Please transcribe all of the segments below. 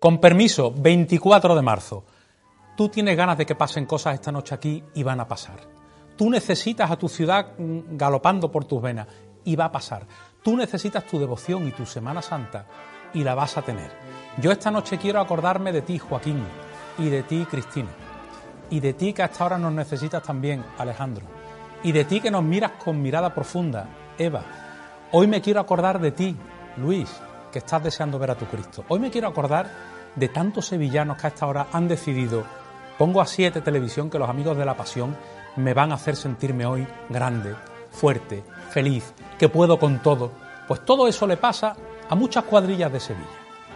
Con permiso, 24 de marzo. Tú tienes ganas de que pasen cosas esta noche aquí y van a pasar. Tú necesitas a tu ciudad mm, galopando por tus venas y va a pasar. Tú necesitas tu devoción y tu Semana Santa y la vas a tener. Yo esta noche quiero acordarme de ti, Joaquín, y de ti, Cristina, y de ti que hasta ahora nos necesitas también, Alejandro, y de ti que nos miras con mirada profunda, Eva. Hoy me quiero acordar de ti, Luis, que estás deseando ver a tu Cristo. Hoy me quiero acordar de tantos sevillanos que a esta hora han decidido, pongo a 7 televisión que los amigos de la pasión me van a hacer sentirme hoy grande, fuerte, feliz, que puedo con todo. Pues todo eso le pasa a muchas cuadrillas de Sevilla.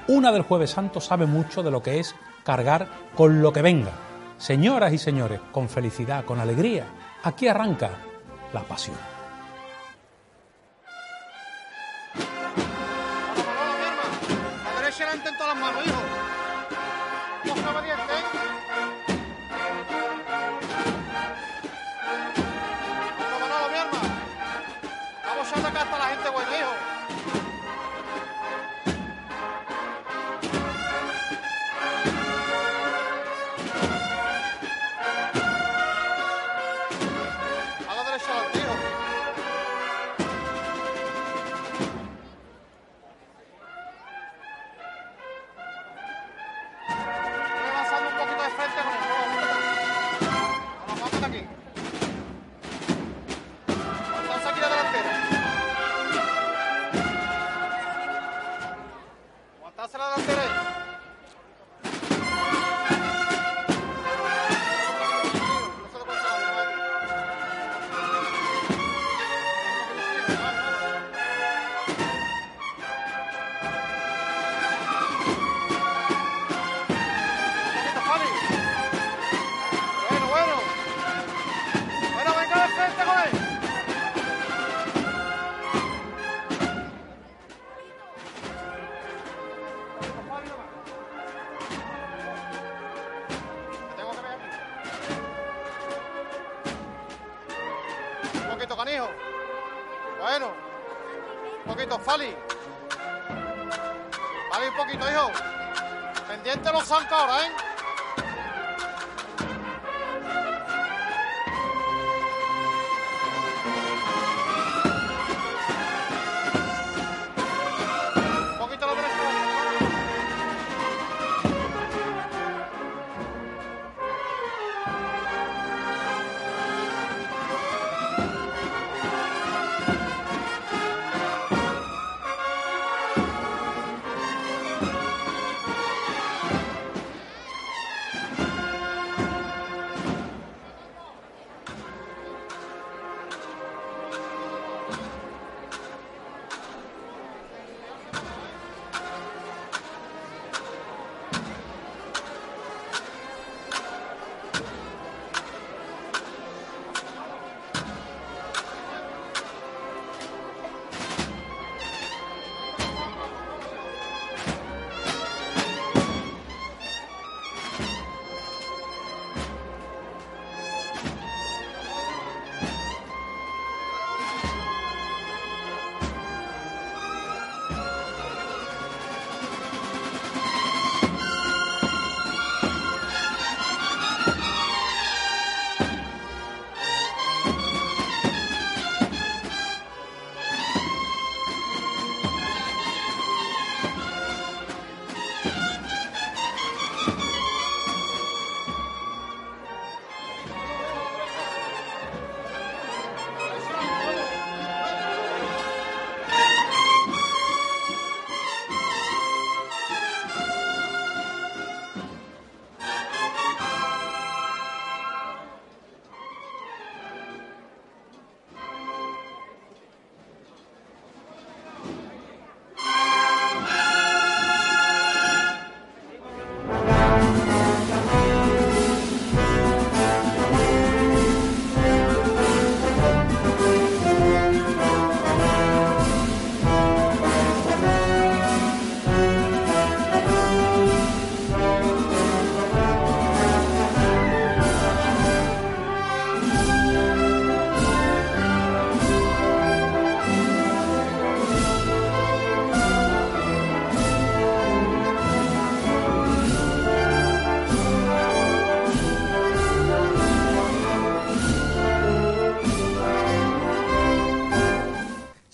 Una del jueves santo sabe mucho de lo que es cargar con lo que venga. Señoras y señores, con felicidad, con alegría, aquí arranca la pasión. Las manos, hijo!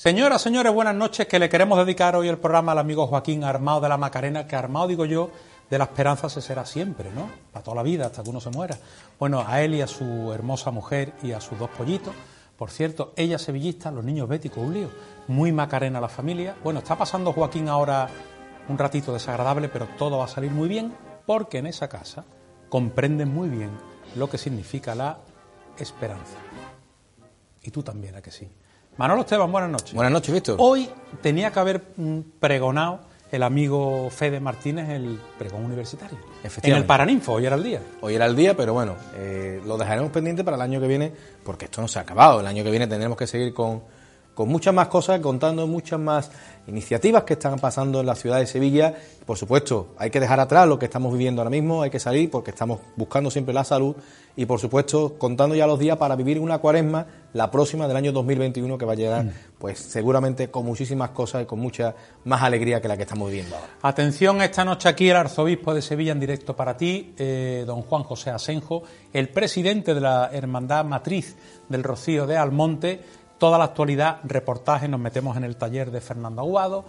Señoras, señores, buenas noches, que le queremos dedicar hoy el programa al amigo Joaquín Armado de la Macarena, que Armado, digo yo, de la esperanza se será siempre, ¿no? Para toda la vida, hasta que uno se muera. Bueno, a él y a su hermosa mujer y a sus dos pollitos. Por cierto, ella sevillista, los niños béticos, un lío. Muy Macarena la familia. Bueno, está pasando Joaquín ahora un ratito desagradable, pero todo va a salir muy bien, porque en esa casa comprenden muy bien lo que significa la esperanza. Y tú también, ¿a que sí? Manolo Esteban, buenas noches. Buenas noches, Víctor. Hoy tenía que haber mm, pregonado el amigo Fede Martínez el pregón universitario. En el Paraninfo, hoy era el día. Hoy era el día, pero bueno, eh, lo dejaremos pendiente para el año que viene, porque esto no se ha acabado. El año que viene tendremos que seguir con, con muchas más cosas, contando muchas más iniciativas que están pasando en la ciudad de Sevilla. Por supuesto, hay que dejar atrás lo que estamos viviendo ahora mismo, hay que salir porque estamos buscando siempre la salud y por supuesto contando ya los días para vivir una cuaresma, la próxima del año 2021 que va a llegar mm. pues seguramente con muchísimas cosas y con mucha más alegría que la que estamos viviendo ahora. Atención, esta noche aquí el arzobispo de Sevilla en directo para ti, eh, don Juan José Asenjo, el presidente de la Hermandad Matriz del Rocío de Almonte, toda la actualidad, reportaje, nos metemos en el taller de Fernando Aguado,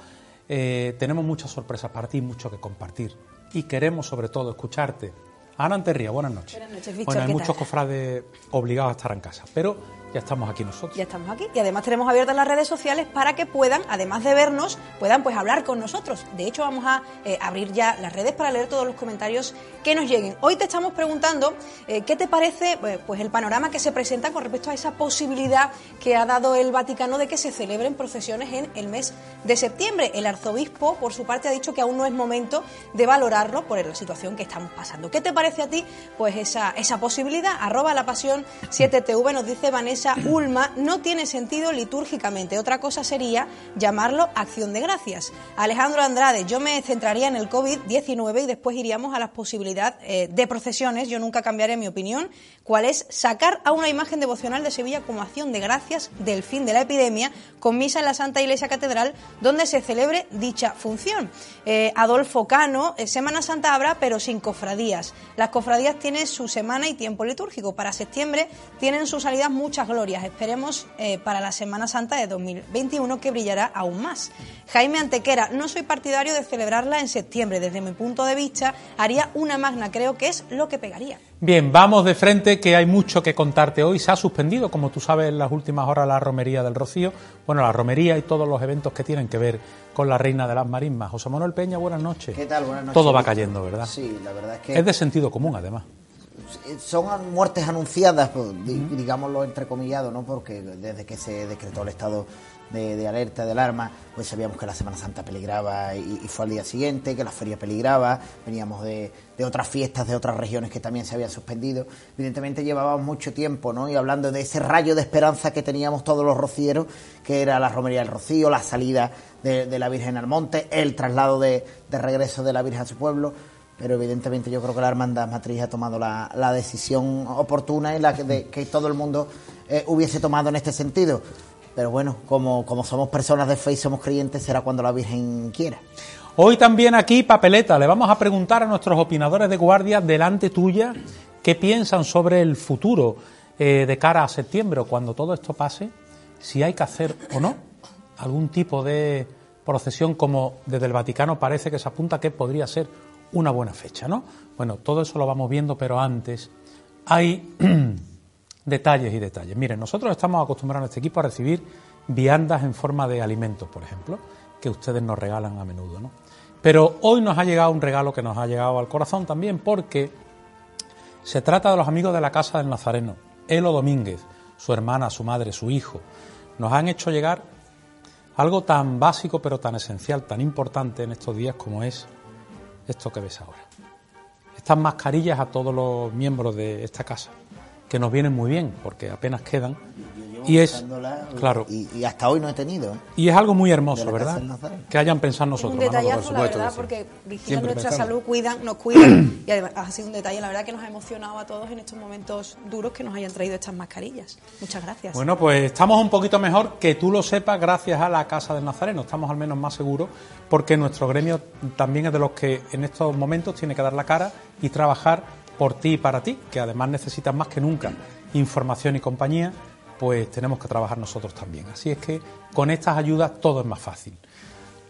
eh, tenemos muchas sorpresas para ti, mucho que compartir. Y queremos sobre todo escucharte. Ana Anterría, buenas noches. Buenas noches, Víctor, Bueno, hay muchos cofrades obligados a estar en casa, pero ya estamos aquí nosotros. Ya estamos aquí y además tenemos abiertas las redes sociales para que puedan, además de vernos, puedan pues hablar con nosotros. De hecho, vamos a eh, abrir ya las redes para leer todos los comentarios que nos lleguen. Hoy te estamos preguntando eh, qué te parece eh, pues el panorama que se presenta con respecto a esa posibilidad que ha dado el Vaticano de que se celebren procesiones en el mes de septiembre. El arzobispo, por su parte, ha dicho que aún no es momento de valorarlo por la situación que estamos pasando. ¿Qué te parece a ti pues esa, esa posibilidad? Arroba la pasión 7TV nos dice Vanessa esa ulma no tiene sentido litúrgicamente. Otra cosa sería llamarlo acción de gracias. Alejandro Andrade, yo me centraría en el COVID-19 y después iríamos a las posibilidades eh, de procesiones. Yo nunca cambiaré mi opinión. ¿Cuál es sacar a una imagen devocional de Sevilla como acción de gracias del fin de la epidemia con misa en la Santa Iglesia Catedral donde se celebre dicha función? Eh, Adolfo Cano, eh, Semana Santa habrá, pero sin cofradías. Las cofradías tienen su semana y tiempo litúrgico. Para septiembre tienen su salida muchas glorias. Esperemos eh, para la Semana Santa de 2021 que brillará aún más. Jaime Antequera, no soy partidario de celebrarla en septiembre. Desde mi punto de vista, haría una magna, creo que es lo que pegaría. Bien, vamos de frente, que hay mucho que contarte hoy. Se ha suspendido, como tú sabes, en las últimas horas la romería del Rocío. Bueno, la romería y todos los eventos que tienen que ver con la reina de las marismas. José Manuel Peña, buenas noches. ¿Qué tal? Buenas noches. Todo va cayendo, ¿verdad? Sí, la verdad es que... Es de sentido común, además son muertes anunciadas, pues, digámoslo entrecomillado, ¿no? Porque desde que se decretó el estado de, alerta, de alarma, pues sabíamos que la Semana Santa peligraba y, fue al día siguiente, que la feria peligraba, veníamos de, otras fiestas de otras regiones que también se habían suspendido. Evidentemente llevábamos mucho tiempo, ¿no? Y hablando de ese rayo de esperanza que teníamos todos los rocieros, que era la romería del Rocío, la salida de, la Virgen al monte, el traslado de regreso de la Virgen a su pueblo pero evidentemente yo creo que la Hermandad Matriz ha tomado la, decisión oportuna y la que, todo el mundo eh, hubiese tomado en este sentido. Pero bueno, como, como somos personas de fe y somos creyentes, será cuando la Virgen quiera. Hoy también aquí, papeleta, le vamos a preguntar a nuestros opinadores de guardia delante tuya qué piensan sobre el futuro eh, de cara a septiembre, cuando todo esto pase, si hay que hacer o no algún tipo de procesión como desde el Vaticano parece que se apunta que podría ser una buena fecha, ¿no? Bueno, todo eso lo vamos viendo, pero antes hay detalles y detalles. Miren, nosotros estamos acostumbrados en este equipo a recibir viandas en forma de alimentos, por ejemplo, que ustedes nos regalan a menudo, ¿no? Pero hoy nos ha llegado un regalo que nos ha llegado al corazón también porque se trata de los amigos de la Casa del Nazareno, Elo Domínguez, su hermana, su madre, su hijo. Nos han hecho llegar algo tan básico pero tan esencial, tan importante en estos días como es esto que ves ahora. Estas mascarillas a todos los miembros de esta casa, que nos vienen muy bien, porque apenas quedan y es claro. y, hasta hoy no he tenido ¿eh? y es algo muy hermoso verdad que hayan pensado nosotros un detallazo la verdad porque vigilan nuestra salud cuidan nos cuidan y además ha sido un detalle la verdad que nos ha emocionado a todos en estos momentos duros que nos hayan traído estas mascarillas. Muchas gracias. Bueno pues estamos un poquito mejor que tú lo sepas gracias a la casa del Nazareno estamos al menos más seguros porque nuestro gremio también es de los que en estos momentos tiene que dar la cara y trabajar por ti y para ti que además necesitas más que nunca información y compañía pues tenemos que trabajar nosotros también. Así es que con estas ayudas todo es más fácil.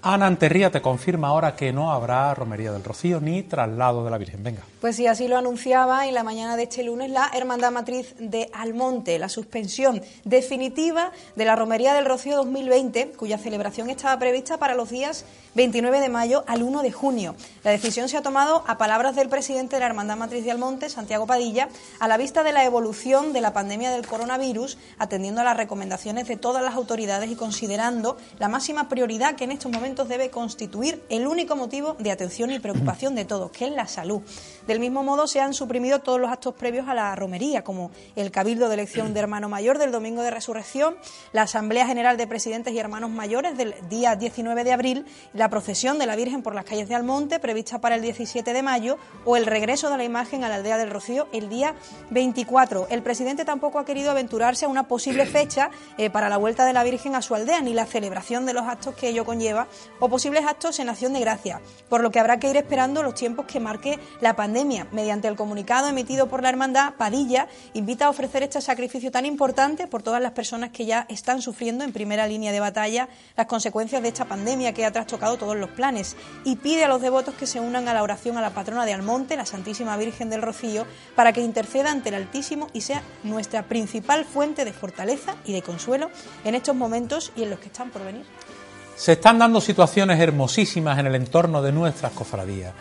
Ana Anterría te confirma ahora que no habrá romería del Rocío ni traslado de la Virgen. Venga. Pues sí, así lo anunciaba en la mañana de este lunes la Hermandad Matriz de Almonte, la suspensión definitiva de la romería del Rocío 2020, cuya celebración estaba prevista para los días 29 de mayo al 1 de junio. La decisión se ha tomado a palabras del presidente de la Hermandad Matriz de Almonte, Santiago Padilla, a la vista de la evolución de la pandemia del coronavirus, atendiendo a las recomendaciones de todas las autoridades y considerando la máxima prioridad que en estos momentos debe constituir el único motivo de atención y preocupación de todos, que es la salud. Del mismo modo, se han suprimido todos los actos previos a la romería, como el Cabildo de Elección de Hermano Mayor del Domingo de Resurrección, la Asamblea General de Presidentes y Hermanos Mayores del día 19 de abril, la procesión de la Virgen por las calles de Almonte, prevista para el 17 de mayo, o el regreso de la imagen a la aldea del Rocío el día 24. El presidente tampoco ha querido aventurarse a una posible fecha eh, para la vuelta de la Virgen a su aldea, ni la celebración de los actos que ello conlleva, o posibles actos en acción de gracia, por lo que habrá que ir esperando los tiempos que marque la pandemia. Mediante el comunicado emitido por la Hermandad, Padilla invita a ofrecer este sacrificio tan importante por todas las personas que ya están sufriendo en primera línea de batalla las consecuencias de esta pandemia que ha trastocado todos los planes y pide a los devotos que se unan a la oración a la patrona de Almonte, la Santísima Virgen del Rocío, para que interceda ante el Altísimo y sea nuestra principal fuente de fortaleza y de consuelo en estos momentos y en los que están por venir. Se están dando situaciones hermosísimas en el entorno de nuestras cofradías.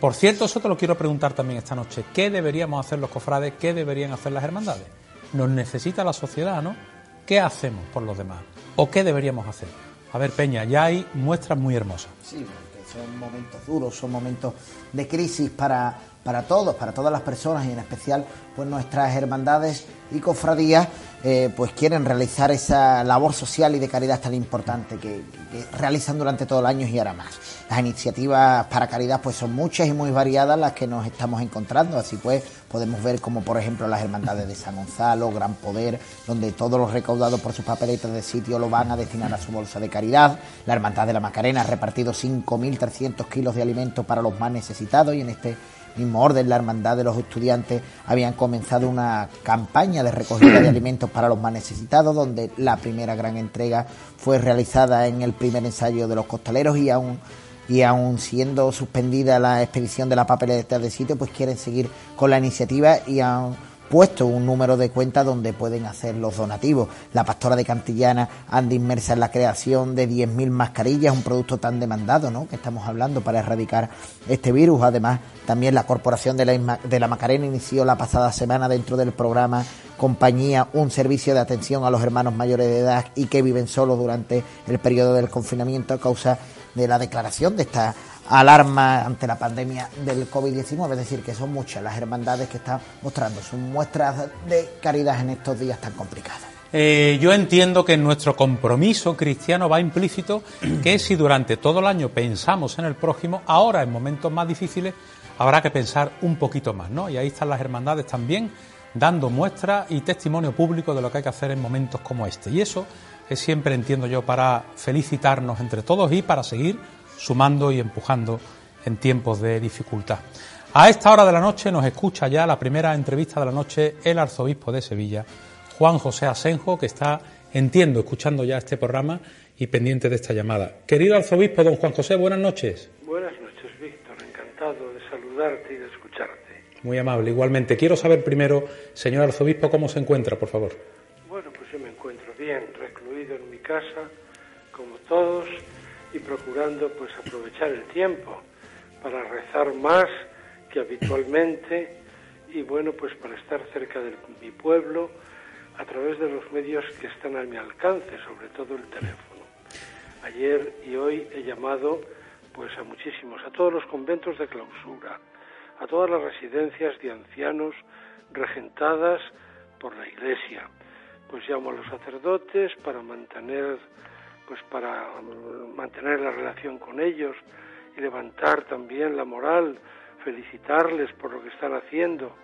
Por cierto, eso te lo quiero preguntar también esta noche. ¿Qué deberíamos hacer los cofrades? ¿Qué deberían hacer las hermandades? Nos necesita la sociedad, ¿no? ¿Qué hacemos por los demás? ¿O qué deberíamos hacer? A ver, Peña, ya hay muestras muy hermosas. Sí, porque son momentos duros, son momentos de crisis para, para todos, para todas las personas y en especial pues nuestras hermandades y cofradías eh, pues quieren realizar esa labor social y de caridad tan importante que, realizan durante todo el año y ahora más. Las iniciativas para caridad pues son muchas y muy variadas las que nos estamos encontrando, así pues podemos ver como por ejemplo las hermandades de San Gonzalo, Gran Poder, donde todos los recaudados por sus papeletas de sitio lo van a destinar a su bolsa de caridad, la Hermandad de la Macarena ha repartido 5.300 kilos de alimentos para los más necesitados y en este mismo orden, la Hermandad de los Estudiantes habían comenzado una campaña de recogida de alimentos para los más necesitados, donde la primera gran entrega fue realizada en el primer ensayo de los costaleros y aún y aún siendo suspendida la expedición de la papeleta de sitio, pues quieren seguir con la iniciativa y aún puesto un número de cuenta donde pueden hacer los donativos. La pastora de Cantillana anda inmersa en la creación de 10.000 mascarillas, un producto tan demandado ¿no? que estamos hablando para erradicar este virus. Además, también la Corporación de la, de la Macarena inició la pasada semana dentro del programa Compañía un servicio de atención a los hermanos mayores de edad y que viven solos durante el periodo del confinamiento a causa de la declaración de esta alarma ante la pandemia del COVID-19, es decir, que son muchas las hermandades que están mostrando sus muestras de caridad en estos días tan complicados. Eh, yo entiendo que en nuestro compromiso cristiano va implícito que si durante todo el año pensamos en el prójimo, ahora en momentos más difíciles habrá que pensar un poquito más, ¿no? Y ahí están las hermandades también dando muestra y testimonio público de lo que hay que hacer en momentos como este. Y eso es siempre, entiendo yo, para felicitarnos entre todos y para seguir sumando y empujando en tiempos de dificultad. A esta hora de la noche nos escucha ya la primera entrevista de la noche el arzobispo de Sevilla, Juan José Asenjo, que está, entiendo, escuchando ya este programa y pendiente de esta llamada. Querido arzobispo, don Juan José, buenas noches. Buenas noches, Víctor. Encantado de saludarte y de escucharte. Muy amable. Igualmente, quiero saber primero, señor arzobispo, cómo se encuentra, por favor. Bueno, pues yo me encuentro bien, recluido en mi casa, como todos y procurando pues aprovechar el tiempo para rezar más que habitualmente y bueno pues para estar cerca de mi pueblo a través de los medios que están a mi alcance, sobre todo el teléfono. Ayer y hoy he llamado pues a muchísimos, a todos los conventos de clausura, a todas las residencias de ancianos regentadas por la Iglesia. Pues llamo a los sacerdotes para mantener pues para mantener la relación con ellos y levantar también la moral, felicitarles por lo que están haciendo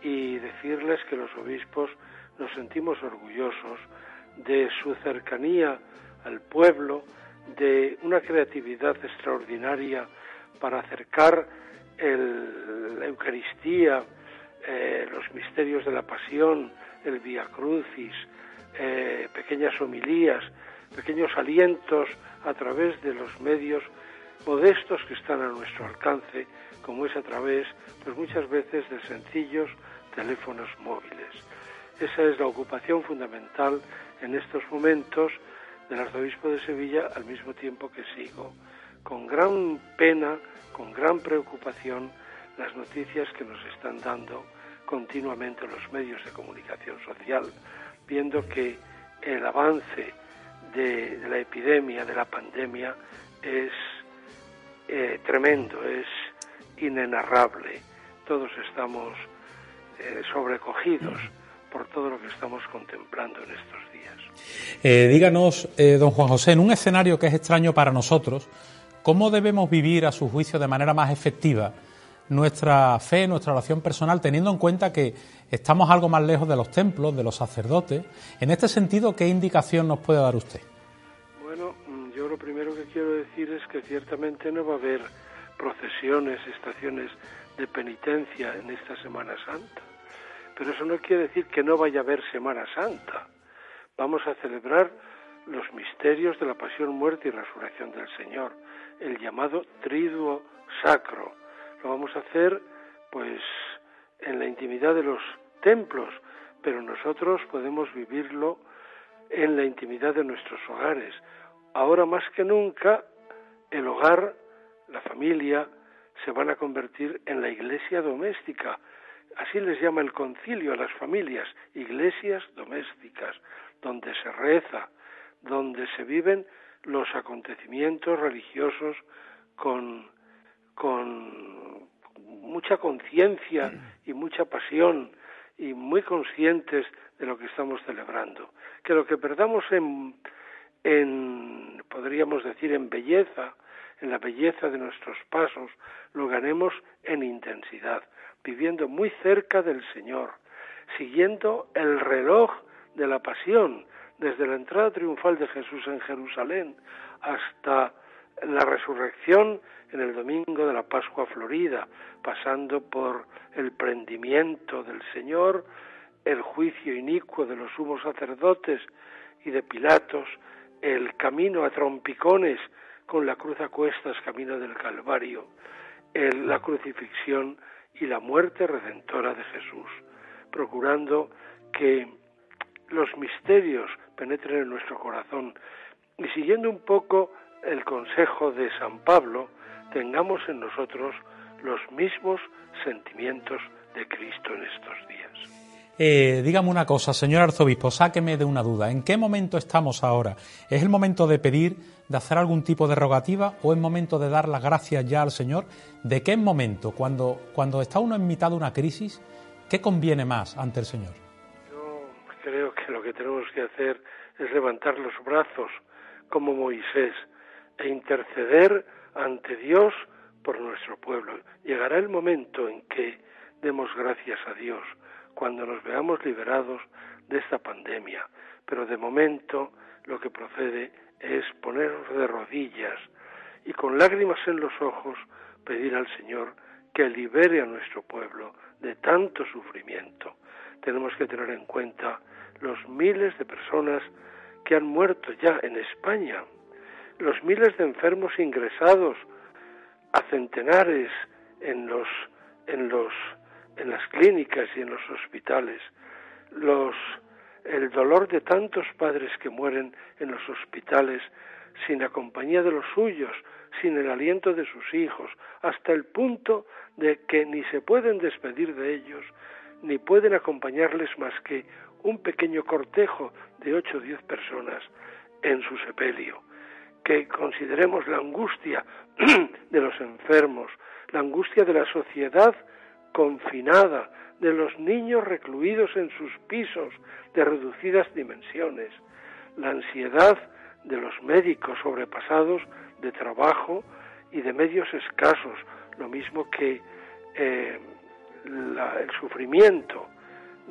y decirles que los obispos nos sentimos orgullosos de su cercanía al pueblo, de una creatividad extraordinaria para acercar la Eucaristía, eh, los misterios de la pasión, el Via Crucis, eh, pequeñas homilías, pequeños alientos a través de los medios modestos que están a nuestro alcance, como es a través, pues muchas veces de sencillos teléfonos móviles. Esa es la ocupación fundamental en estos momentos del arzobispo de Sevilla, al mismo tiempo que sigo con gran pena, con gran preocupación, las noticias que nos están dando continuamente los medios de comunicación social, viendo que el avance de, la epidemia, de la pandemia, es eh, tremendo, es inenarrable. Todos estamos eh, sobrecogidos por todo lo que estamos contemplando en estos días. Eh, díganos, don Juan José, en un escenario que es extraño para nosotros, ¿cómo debemos vivir a su juicio de manera más efectiva nuestra fe, nuestra oración personal, teniendo en cuenta que estamos algo más lejos de los templos, de los sacerdotes? En este sentido, ¿qué indicación nos puede dar usted? Bueno, mm, yo lo primero que quiero decir es que ciertamente no va a haber procesiones, estaciones de penitencia en esta Semana Santa. Pero eso no quiere decir que no vaya a haber Semana Santa. Vamos a celebrar los misterios de la pasión, muerte y resurrección del Señor, el llamado triduo sacro. Lo vamos a hacer pues en la intimidad de los templos, pero nosotros podemos vivirlo en la intimidad de nuestros hogares. Ahora más que nunca, el hogar, la familia, se van a convertir en la iglesia doméstica. Así les llama el concilio a las familias, iglesias domésticas, donde se reza, donde se viven los acontecimientos religiosos con, con mucha conciencia y mucha pasión y muy conscientes de lo que estamos celebrando. Que lo que perdamos en, en podríamos decir, en belleza, en la belleza de nuestros pasos, lo ganemos en intensidad, viviendo muy cerca del Señor, siguiendo el reloj de la pasión, desde la entrada triunfal de Jesús en Jerusalén hasta la resurrección en el domingo de la Pascua Florida, pasando por el prendimiento del Señor, el juicio inicuo de los sumos sacerdotes y de Pilatos, el camino a trompicones con la cruz a cuestas, camino del Calvario, la crucifixión y la muerte redentora de Jesús, procurando que los misterios penetren en nuestro corazón. Y siguiendo un poco el consejo de San Pablo, tengamos en nosotros los mismos sentimientos de Cristo en estos días. Eh, dígame una cosa, señor arzobispo, sáqueme de una duda. ¿En qué momento estamos ahora? ¿Es el momento de pedir, de hacer algún tipo de rogativa o es momento de dar las gracias ya al Señor? ¿De qué momento? Cuando, cuando está uno en mitad de una crisis, ¿qué conviene más ante el Señor? Yo creo que lo que tenemos que hacer es levantar los brazos como Moisés e interceder ante Dios por nuestro pueblo. Llegará el momento en que demos gracias a Dios cuando nos veamos liberados de esta pandemia, pero de momento lo que procede es ponernos de rodillas y con lágrimas en los ojos pedir al Señor que libere a nuestro pueblo de tanto sufrimiento. Tenemos que tener en cuenta los miles de personas que han muerto ya en España, los miles de enfermos ingresados a centenares en los en los en las clínicas y en los hospitales, los el dolor de tantos padres que mueren en los hospitales sin la compañía de los suyos, sin el aliento de sus hijos, hasta el punto de que ni se pueden despedir de ellos, ni pueden acompañarles más que un pequeño cortejo de ocho o diez personas en su sepelio. Que consideremos la angustia de los enfermos, la angustia de la sociedad confinada, de los niños recluidos en sus pisos de reducidas dimensiones, la ansiedad de los médicos sobrepasados de trabajo y de medios escasos, lo mismo que eh, el sufrimiento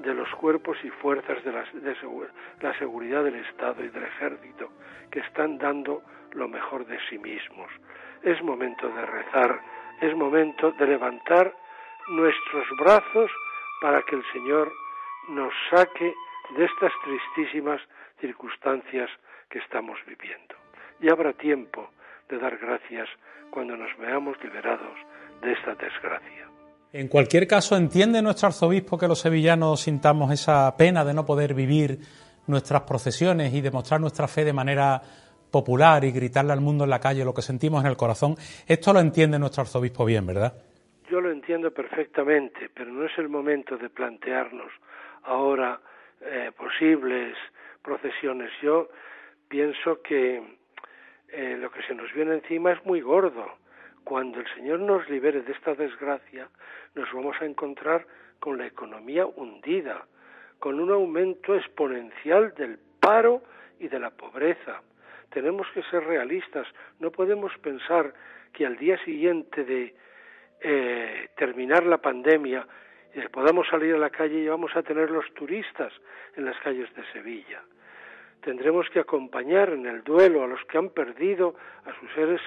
de los cuerpos y fuerzas de, la seguridad del Estado y del Ejército, que están dando lo mejor de sí mismos. Es momento de rezar, es momento de levantar nuestros brazos para que el Señor nos saque de estas tristísimas circunstancias que estamos viviendo. Y habrá tiempo de dar gracias cuando nos veamos liberados de esta desgracia. En cualquier caso, ¿entiende nuestro arzobispo que los sevillanos sintamos esa pena de no poder vivir nuestras procesiones y demostrar nuestra fe de manera popular y gritarle al mundo en la calle lo que sentimos en el corazón? Esto lo entiende nuestro arzobispo bien, ¿verdad? Yo lo entiendo perfectamente, pero no es el momento de plantearnos ahora eh, posibles procesiones. Yo pienso que eh, lo que se nos viene encima es muy gordo. Cuando el Señor nos libere de esta desgracia, nos vamos a encontrar con la economía hundida, con un aumento exponencial del paro y de la pobreza. Tenemos que ser realistas, no podemos pensar que al día siguiente de eh, terminar la pandemia eh, podamos salir a la calle y vamos a tener los turistas en las calles de Sevilla. Tendremos que acompañar en el duelo a los que han perdido a sus seres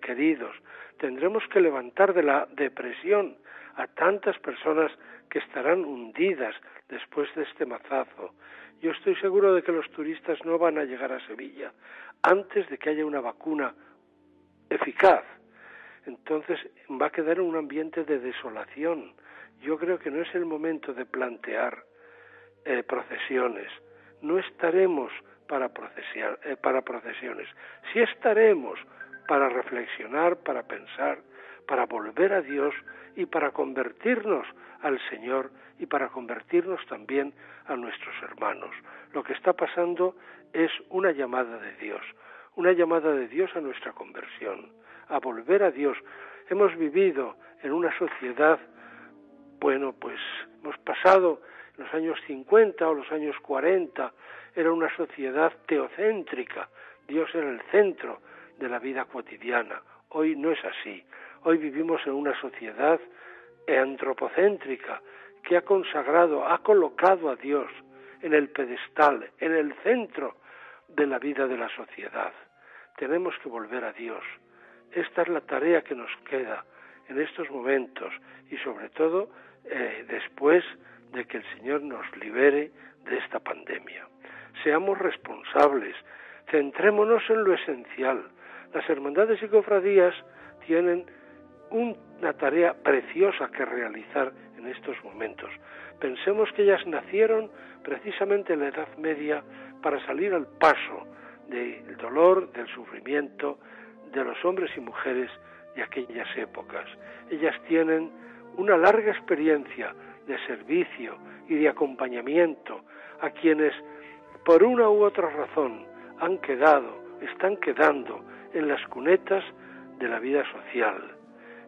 queridos. Tendremos que levantar de la depresión a tantas personas que estarán hundidas después de este mazazo. Yo estoy seguro de que los turistas no van a llegar a Sevilla antes de que haya una vacuna eficaz. Entonces va a quedar un ambiente de desolación. Yo creo que no es el momento de plantear eh, procesiones. No estaremos para, eh, para procesiones. Sí estaremos para reflexionar, para pensar, para volver a Dios y para convertirnos al Señor y para convertirnos también a nuestros hermanos. Lo que está pasando es una llamada de Dios, una llamada de Dios a nuestra conversión, a volver a Dios. Hemos vivido en una sociedad, bueno, pues hemos pasado los años 50 o los años 40, era una sociedad teocéntrica, Dios era el centro de la vida cotidiana. Hoy no es así. Hoy vivimos en una sociedad antropocéntrica que ha consagrado, ha colocado a Dios en el pedestal, en el centro de la vida de la sociedad. Tenemos que volver a Dios. Esta es la tarea que nos queda en estos momentos y sobre todo eh, después de que el Señor nos libere de esta pandemia. Seamos responsables, centrémonos en lo esencial. Las hermandades y cofradías tienen una tarea preciosa que realizar en estos momentos. Pensemos que ellas nacieron precisamente en la Edad Media para salir al paso del dolor, del sufrimiento de los hombres y mujeres de aquellas épocas. Ellas tienen una larga experiencia de servicio y de acompañamiento a quienes por una u otra razón han quedado, están quedando en las cunetas de la vida social.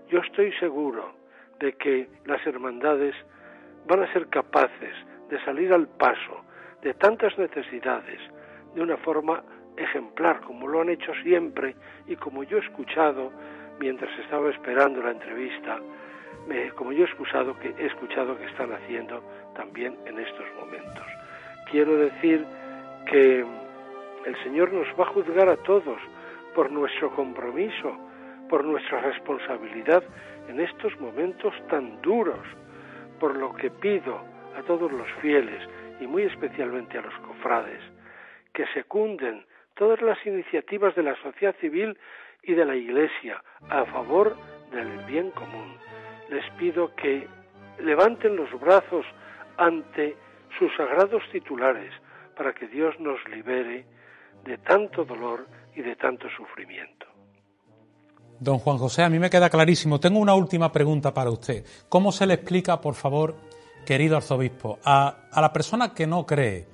Yo estoy seguro de que las hermandades van a ser capaces de salir al paso de tantas necesidades de una forma ejemplar, como lo han hecho siempre y como yo he escuchado mientras estaba esperando la entrevista como yo he escuchado, que, he escuchado que están haciendo también en estos momentos. Quiero decir que el Señor nos va a juzgar a todos por nuestro compromiso, por nuestra responsabilidad en estos momentos tan duros, por lo que pido a todos los fieles y muy especialmente a los cofrades, que secunden todas las iniciativas de la sociedad civil y de la Iglesia a favor del bien común. Les pido que levanten los brazos ante sus sagrados titulares para que Dios nos libere de tanto dolor y de tanto sufrimiento. Don Juan José, a mí me queda clarísimo. Tengo una última pregunta para usted. ¿Cómo se le explica, por favor, querido arzobispo, a, a la persona que no cree,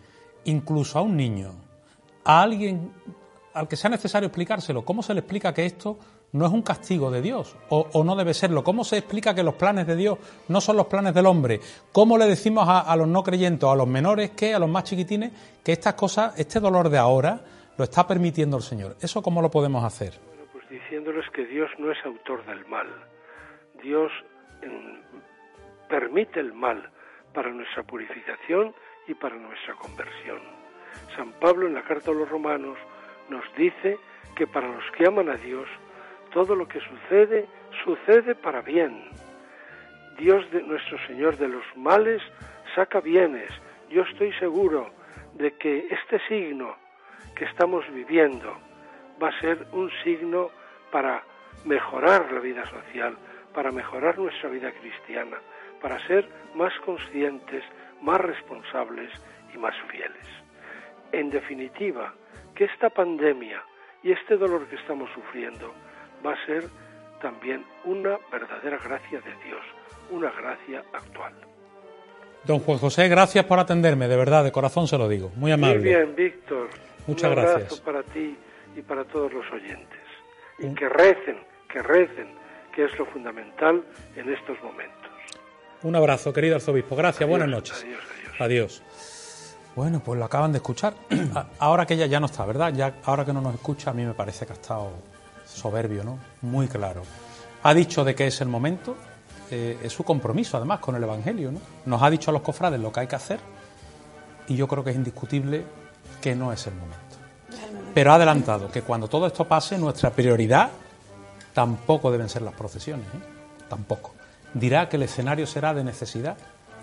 incluso a un niño, a alguien al que sea necesario explicárselo, cómo se le explica que esto no es un castigo de Dios o, no debe serlo. ¿Cómo se explica que los planes de Dios no son los planes del hombre? ¿Cómo le decimos a, los no creyentes, a los menores que, a los más chiquitines, que estas cosas, este dolor de ahora, lo está permitiendo el Señor? ¿Eso cómo lo podemos hacer? Bueno, pues diciéndoles que Dios no es autor del mal. Dios permite el mal para nuestra purificación y para nuestra conversión. San Pablo en la carta a los romanos nos dice que para los que aman a Dios, todo lo que sucede, sucede para bien. Dios nuestro Señor de los males saca bienes. Yo estoy seguro de que este signo que estamos viviendo va a ser un signo para mejorar la vida social, para mejorar nuestra vida cristiana, para ser más conscientes, más responsables y más fieles. En definitiva, que esta pandemia y este dolor que estamos sufriendo va a ser también una verdadera gracia de Dios, una gracia actual. Don Juan José, gracias por atenderme, de verdad, de corazón se lo digo. Muy amable. Muy bien, Víctor. Muchas Un abrazo gracias. para ti y para todos los oyentes. Y que recen, que recen, que es lo fundamental en estos momentos. Un abrazo, querido arzobispo. Gracias, buenas noches. adiós, adiós. Adiós. Bueno, pues lo acaban de escuchar. Ahora que ella ya no está, ¿verdad? Ya, ahora que no nos escucha, a mí me parece que ha estado soberbio, ¿no? Muy claro. Ha dicho de que es el momento, eh, es su compromiso además con el Evangelio, ¿no? Nos ha dicho a los cofrades lo que hay que hacer y yo creo que es indiscutible que no es el momento. Pero ha adelantado que cuando todo esto pase, nuestra prioridad tampoco deben ser las procesiones, ¿eh? tampoco. Dirá que el escenario será de necesidad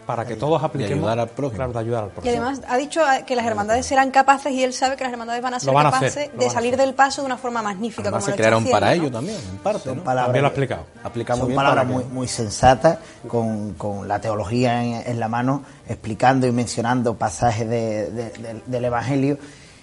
para que todos apliquemos ayudar al prójimo. Claro, de ayudar al Y prójimo. además ha dicho que las hermandades serán capaces y él sabe que las hermandades van a ser van a capaces hacer, de salir del paso de una forma magnífica. Además como se crearon haciendo, para ¿no? ello también, en parte. ¿no? palabras- También lo ha explicado. Aplicamos Son bien palabras para muy, muy sensatas, con, con la teología en, en la mano, explicando y mencionando pasajes de- de- del- del Evangelio.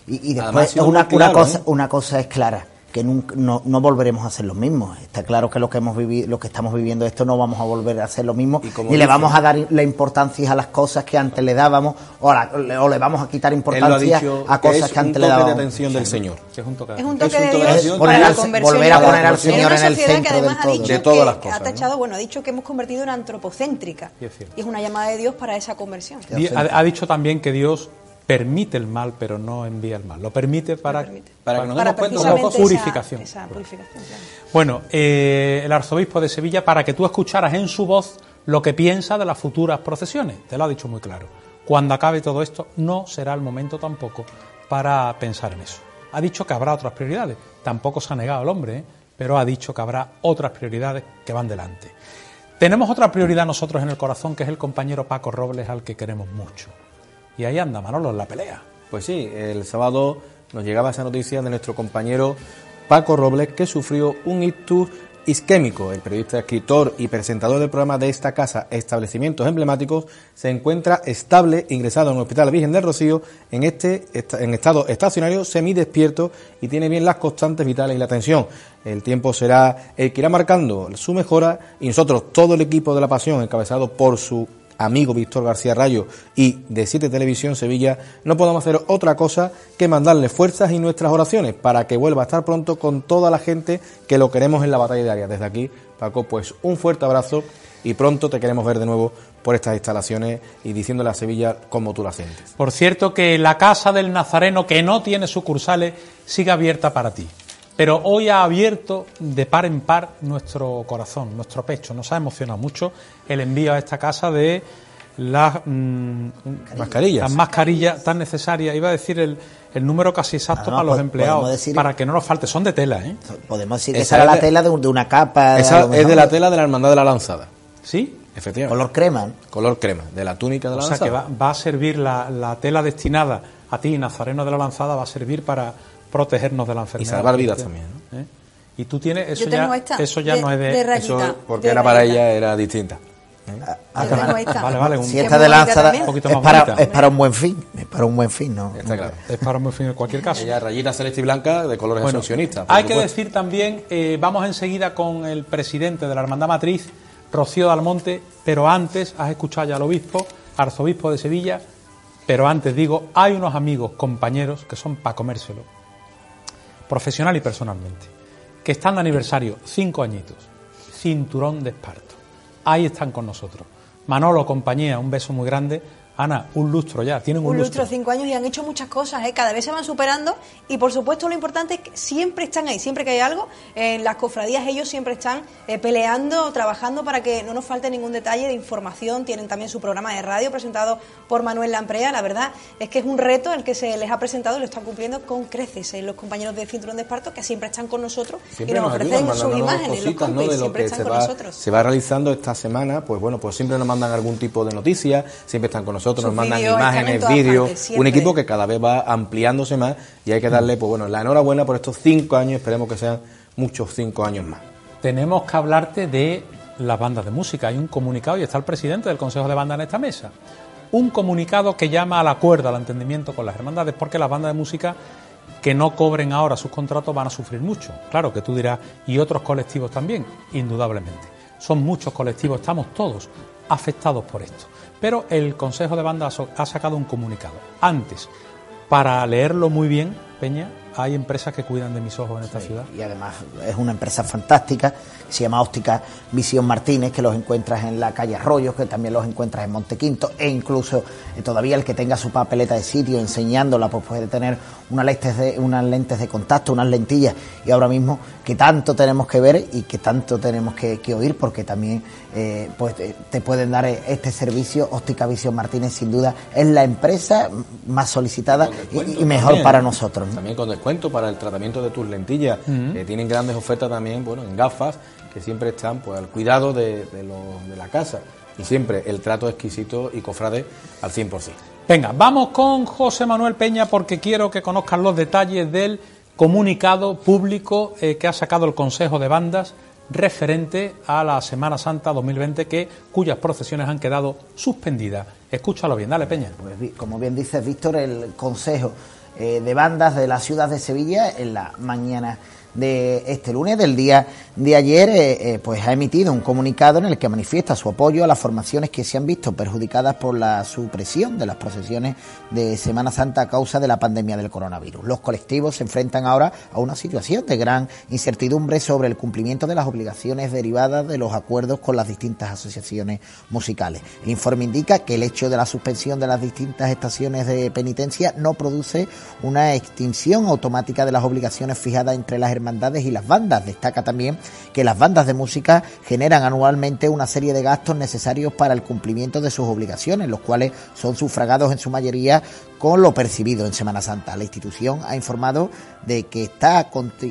Y, y Además, después sido una, muy una claro, cosa, ¿eh? una cosa es clara, que nunca, no, no volveremos a hacer lo mismo. Está claro que lo que hemos vivido, lo que estamos viviendo esto no vamos a volver a hacer lo mismo, Y ni le vamos a dar la importancia a las cosas que antes le dábamos, o, la- o le vamos a quitar importancia a cosas es que un antes le toque de dábamos. atención del Señor. Es un toque de Es un toque Es un de toque de Dios atención para Volver la al- conversión volver y a poner al conversión. Señor En el que centro del ha De todas las cosas, ha ¿no? tachado, bueno, ha dicho que hemos convertido en antropocéntrica. Y es cierto. Y es una llamada de Dios para esa conversión. Ha, ha dicho también que Dios permite el mal, pero no envía el mal. Lo permite para, permite. Para que nos demos cuenta poco precisamente purificación. Esa, esa purificación, claro. Bueno, eh, el arzobispo de Sevilla, para que tú escucharas en su voz lo que piensa de las futuras procesiones, te lo ha dicho muy claro. Cuando acabe todo esto, no será el momento tampoco para pensar en eso. Ha dicho que habrá otras prioridades. Tampoco se ha negado el hombre, ¿eh? pero ha dicho que habrá otras prioridades que van delante. Tenemos otra prioridad nosotros en el corazón, que es el compañero Paco Robles, al que queremos mucho. Y ahí anda Manolo en la pelea. Pues sí, el sábado nos llegaba esa noticia de nuestro compañero Paco Robles que sufrió un ictus isquémico. El periodista, escritor y presentador del programa de esta casa, Establecimientos Emblemáticos, se encuentra estable, ingresado en el Hospital Virgen del Rocío, en este en estado estacionario, semidespierto y tiene bien las constantes vitales y la tensión. El tiempo será el que irá marcando su mejora y nosotros, todo el equipo de la Pasión, encabezado por su amigo Víctor García Rayo y de Siete Televisión Sevilla, no podemos hacer otra cosa que mandarle fuerzas y nuestras oraciones para que vuelva a estar pronto con toda la gente que lo queremos en la batalla diaria. Desde aquí, Paco, pues un fuerte abrazo y pronto te queremos ver de nuevo por estas instalaciones y diciéndole a Sevilla cómo tú la sientes. Por cierto, que la Casa del Nazareno, que no tiene sucursales, sigue abierta para ti. Pero hoy ha abierto de par en par nuestro corazón, nuestro pecho. Nos ha emocionado mucho el envío a esta casa de las mm, Mascarillas. las mascarillas tan necesarias. Iba a decir el, el número casi exacto Ah, no, para los pues empleados, decir- para que no nos falte. Son de tela, ¿eh? Podemos decir que Esa esa era es la de- tela de, de una capa. Esa es de la tela de la Hermandad de la Lanzada, ¿Sí? efectivamente. Color crema. Color crema, de la túnica de la O sea que Lanzada. va, va a servir la, la tela destinada a ti, Nazareno de la Lanzada, va a servir para protegernos de la enfermedad. salvar vidas también, ¿Eh? Y tú tienes, eso Yo tengo ya, esta, eso ya de- no es de... de rayita. Eso porque de era para ella era distinta. Ah, tengo va- esta. Vale, vale, un- Si Que esta es de. Un poquito es más para, bonita. es para un buen fin. Es para un buen fin, ¿no? Está claro. Es para muy fin en cualquier caso. Ella rayita celeste y blanca de colores Bueno, hay que decir también, eh, vamos enseguida con el presidente de la Hermandad Matriz, Rocío Dalmonte, pero antes has escuchado ya al obispo, arzobispo de Sevilla, pero antes digo, hay unos amigos, compañeros, que son para comérselo, profesional y personalmente, que están de aniversario, cinco añitos, cinturón de esparto. Ahí están con nosotros. Manolo, compañía, un beso muy grande. Ana, un lustro ya, tienen un, Un lustro, cinco años y han hecho muchas cosas, ¿eh? cada vez se van superando y por supuesto lo importante es que siempre están ahí, siempre que hay algo, en las cofradías ellos siempre están eh, peleando, trabajando para que no nos falte ningún detalle de información, tienen también su programa de radio presentado por Manuel Lamprea, la verdad es que es un reto el que se les ha presentado y lo están cumpliendo con creces eh, los compañeros de Cinturón de Esparto que siempre están con nosotros Siempre y nos, nos ofrecen ayudan sus imágenes, los cositas, ¿no? compis, de lo siempre que están se con va, nosotros. se va realizando esta semana, pues bueno, pues siempre nos mandan algún tipo de noticia, siempre están con nosotros. Nosotros, Sus nos mandan imágenes, vídeos, un equipo que cada vez va ampliándose más y hay que darle, pues bueno, la enhorabuena por estos cinco años, esperemos que sean muchos cinco años más. Tenemos que hablarte de las bandas de música. Hay un comunicado y está el presidente del Consejo de Banda en esta mesa. Un comunicado que llama al acuerdo, al entendimiento con las hermandades, porque las bandas de música que no cobren ahora sus contratos van a sufrir mucho. Claro que tú dirás, y otros colectivos también, indudablemente. Son muchos colectivos, estamos todos afectados por esto. Pero el Consejo de Banda ha sacado un comunicado. Antes, para leerlo muy bien, Peña, hay empresas que cuidan de mis ojos en esta ciudad. Y además es una empresa fantástica, se llama Óptica Visión Martínez, que los encuentras en la calle Arroyos, que también los encuentras en Montequinto, e incluso eh, todavía el que tenga su papeleta de sitio enseñándola, pues puede tener unas lentes de, unas lentes de contacto, unas lentillas, y ahora mismo que tanto tenemos que ver y que tanto tenemos que, que oír, porque también eh, pues te, te pueden dar eh, este servicio, Óptica Visión Martínez sin duda es la empresa más solicitada y, y mejor También, para nosotros. ¿no? También con descuento para el tratamiento de tus lentillas. Eh, tienen grandes ofertas también, bueno, en gafas, que siempre están pues al cuidado de, de los- de la casa. Y siempre el trato exquisito y cofrade al 100%. Venga, vamos con José Manuel Peña porque quiero que conozcan los detalles del comunicado público eh, que ha sacado el Consejo de Bandas referente a la Semana Santa 2020 que cuyas procesiones han quedado suspendidas. Escúchalo bien, dale Peña. Pues, como bien dices, Víctor, el Consejo eh, de Bandas de la ciudad de Sevilla en la mañana de este lunes, del día de ayer, eh, eh, pues ha emitido un comunicado en el que manifiesta su apoyo a las formaciones que se han visto perjudicadas por la supresión de las procesiones de Semana Santa a causa de la pandemia del coronavirus. Los colectivos se enfrentan ahora a una situación de gran incertidumbre sobre el cumplimiento de las obligaciones derivadas de los acuerdos con las distintas asociaciones musicales. El informe indica que el hecho de la suspensión de las distintas estaciones de penitencia no produce una extinción automática de las obligaciones fijadas entre las y las bandas. Destaca también que las bandas de música generan anualmente una serie de gastos necesarios para el cumplimiento de sus obligaciones, los cuales son sufragados en su mayoría con lo percibido en Semana Santa. La institución ha informado de que está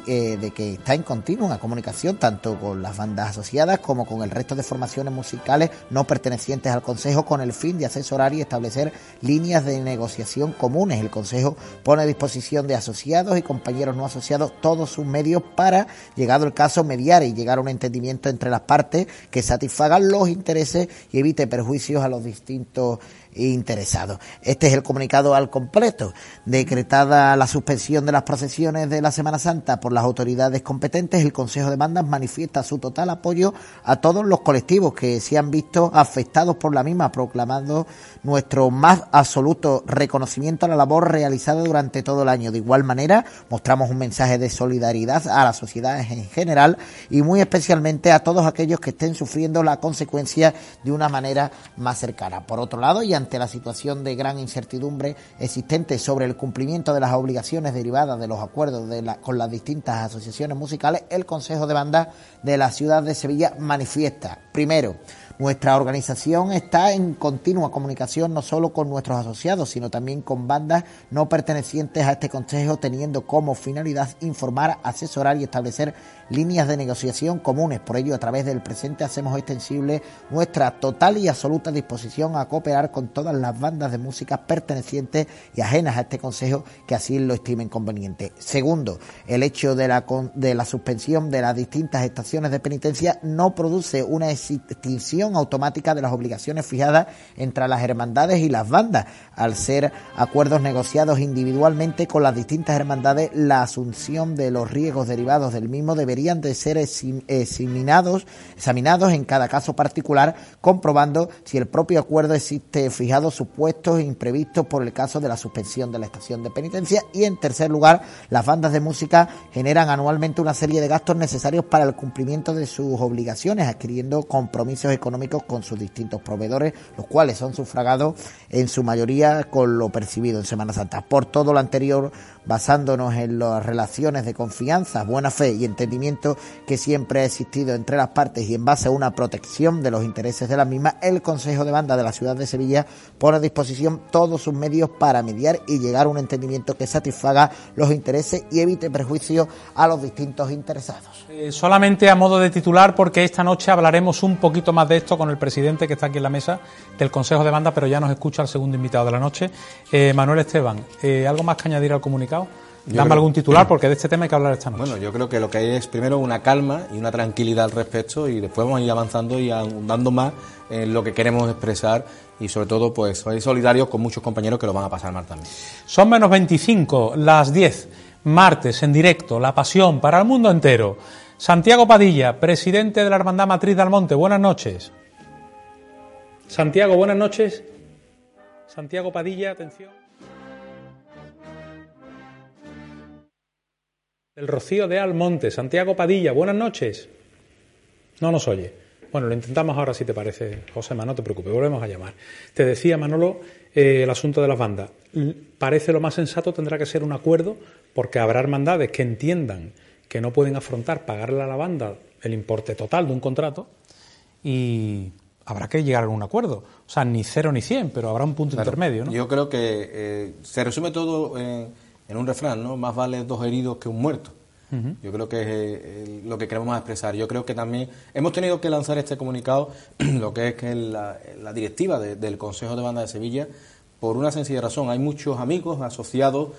eh, de que está en continua comunicación tanto con las bandas asociadas como con el resto de formaciones musicales no pertenecientes al Consejo con el fin de asesorar y establecer líneas de negociación comunes. El Consejo pone a disposición de asociados y compañeros no asociados todos sus medios para, llegado el caso, mediar y llegar a un entendimiento entre las partes que satisfagan los intereses y evite perjuicios a los distintos interesados. Este es el comunicado al completo. Decretada la suspensión de las procesiones de la Semana Santa por las autoridades competentes, el Consejo de Bandas manifiesta su total apoyo a todos los colectivos que se han visto afectados por la misma, proclamando nuestro más absoluto reconocimiento a la labor realizada durante todo el año. De igual manera, mostramos un mensaje de solidaridad a la sociedad en general y muy especialmente a todos aquellos que estén sufriendo la consecuencia de una manera más cercana. Por otro lado, y ante la situación de gran incertidumbre existente sobre el cumplimiento de las obligaciones derivadas de los acuerdos de la- con las distintas asociaciones musicales, el Consejo de Bandas de la ciudad de Sevilla manifiesta, primero, nuestra organización está en continua comunicación no solo con nuestros asociados, sino también con bandas no pertenecientes a este consejo, teniendo como finalidad informar, asesorar y establecer líneas de negociación comunes. Por ello, a través del presente hacemos extensible nuestra total y absoluta disposición a cooperar con todas las bandas de música pertenecientes y ajenas a este consejo que así lo estimen conveniente. Segundo, el hecho de la, de la suspensión de las distintas estaciones de penitencia no produce una extinción automática de las obligaciones fijadas entre las hermandades y las bandas. Al ser acuerdos negociados individualmente con las distintas hermandades, la asunción de los riesgos derivados del mismo deberían de ser examinados, examinados en cada caso particular, comprobando si el propio acuerdo existe fijado supuestos imprevistos por el caso de la suspensión de la estación de penitencia. Y en tercer lugar, las bandas de música generan anualmente una serie de gastos necesarios para el cumplimiento de sus obligaciones, adquiriendo compromisos económicos con sus distintos proveedores, los cuales son sufragados en su mayoría con lo percibido en Semana Santa. Por todo lo anterior, basándonos en las relaciones de confianza, buena fe y entendimiento que siempre ha existido entre las partes y en base a una protección de los intereses de las mismas, el Consejo de Banda de la ciudad de Sevilla pone a disposición todos sus medios para mediar y llegar a un entendimiento que satisfaga los intereses y evite perjuicios a los distintos interesados. Eh, solamente a modo de titular, porque esta noche hablaremos un poquito más de esto. Directo con el presidente que está aquí en la mesa del Consejo de Banda, pero ya nos escucha el segundo invitado de la noche, eh, Manuel Esteban. Eh, ¿Algo más que añadir al comunicado? Dame algún titular porque de este tema hay que hablar esta noche. Bueno, yo creo que lo que hay es primero una calma y una tranquilidad al respecto y después vamos a ir avanzando y dando más en lo que queremos expresar y sobre todo pues soy solidarios con muchos compañeros que lo van a pasar mal también. Son menos 25, las 10, martes en directo, La Pasión para el mundo entero. Santiago Padilla, presidente de la Hermandad Matriz de Almonte, buenas noches. Santiago, buenas noches. Santiago Padilla, atención. El Rocío de Almonte, Santiago Padilla, buenas noches. No nos oye. Bueno, lo intentamos ahora si te parece, José no te preocupes, volvemos a llamar. Te decía, Manolo, eh, el asunto de las bandas. Parece lo más sensato, tendrá que ser un acuerdo, porque habrá hermandades que entiendan que no pueden afrontar pagarle a la banda el importe total de un contrato y habrá que llegar a un acuerdo. O sea, ni cero ni cien, pero habrá un punto intermedio, ¿no? Yo creo que eh, se resume todo en en un refrán, ¿no? Más vale dos heridos que un muerto. Yo creo que es eh, lo que queremos expresar. Yo creo que también hemos tenido que lanzar este comunicado, lo que es que la, directiva del Consejo de Banda de Sevilla, por una sencilla razón. Hay muchos amigos, asociados,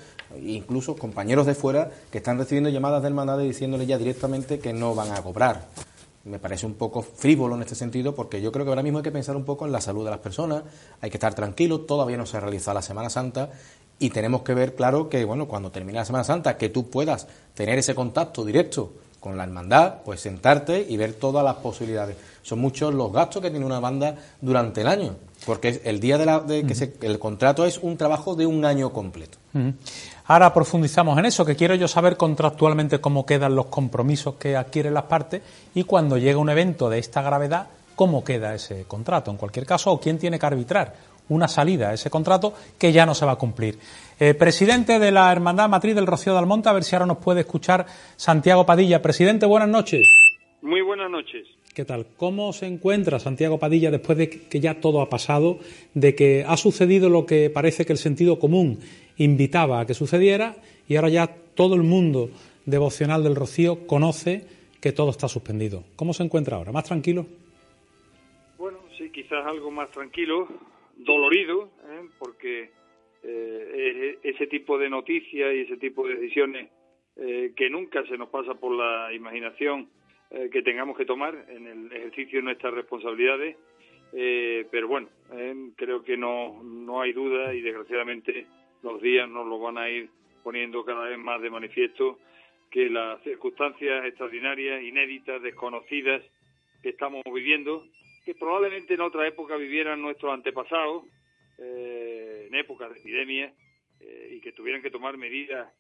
incluso compañeros de fuera, que están recibiendo llamadas del mandado diciéndole ya directamente que no van a cobrar. Me parece un poco frívolo en este sentido porque yo creo que ahora mismo hay que pensar un poco en la salud de las personas, hay que estar tranquilos, todavía no se ha realizado la Semana Santa y tenemos que ver claro que bueno cuando termine la Semana Santa que tú puedas tener ese contacto directo con la hermandad pues sentarte y ver todas las posibilidades. Son muchos los gastos que tiene una banda durante el año porque el día de, la, de que se, el contrato es un trabajo de un año completo ahora profundizamos en eso que quiero yo saber contractualmente cómo quedan los compromisos que adquieren las partes y cuando llega un evento de esta gravedad cómo queda ese contrato en cualquier caso o quién tiene que arbitrar una salida a ese contrato que ya no se va a cumplir. Eh, presidente de la Hermandad Matriz del Rocío de Almonte, a ver si ahora nos puede escuchar Santiago Padilla. Presidente, buenas noches. Muy buenas noches. ¿Qué tal? ¿Cómo se encuentra Santiago Padilla después de que ya todo ha pasado, de que ha sucedido lo que parece que el sentido común invitaba a que sucediera y ahora ya todo el mundo devocional del Rocío conoce que todo está suspendido? ¿Cómo se encuentra ahora? ¿Más tranquilo? Bueno, sí, quizás algo más tranquilo dolorido, ¿eh? porque eh, ese tipo de noticias y ese tipo de decisiones eh, que nunca se nos pasa por la imaginación que tengamos que tomar en el ejercicio de nuestras responsabilidades. pero bueno, creo que no, no hay duda y desgraciadamente los días nos lo van a ir poniendo cada vez más de manifiesto que las circunstancias extraordinarias, inéditas, desconocidas que estamos viviendo que probablemente en otra época vivieran nuestros antepasados, eh, en épocas de epidemia, eh, y que tuvieran que tomar medidas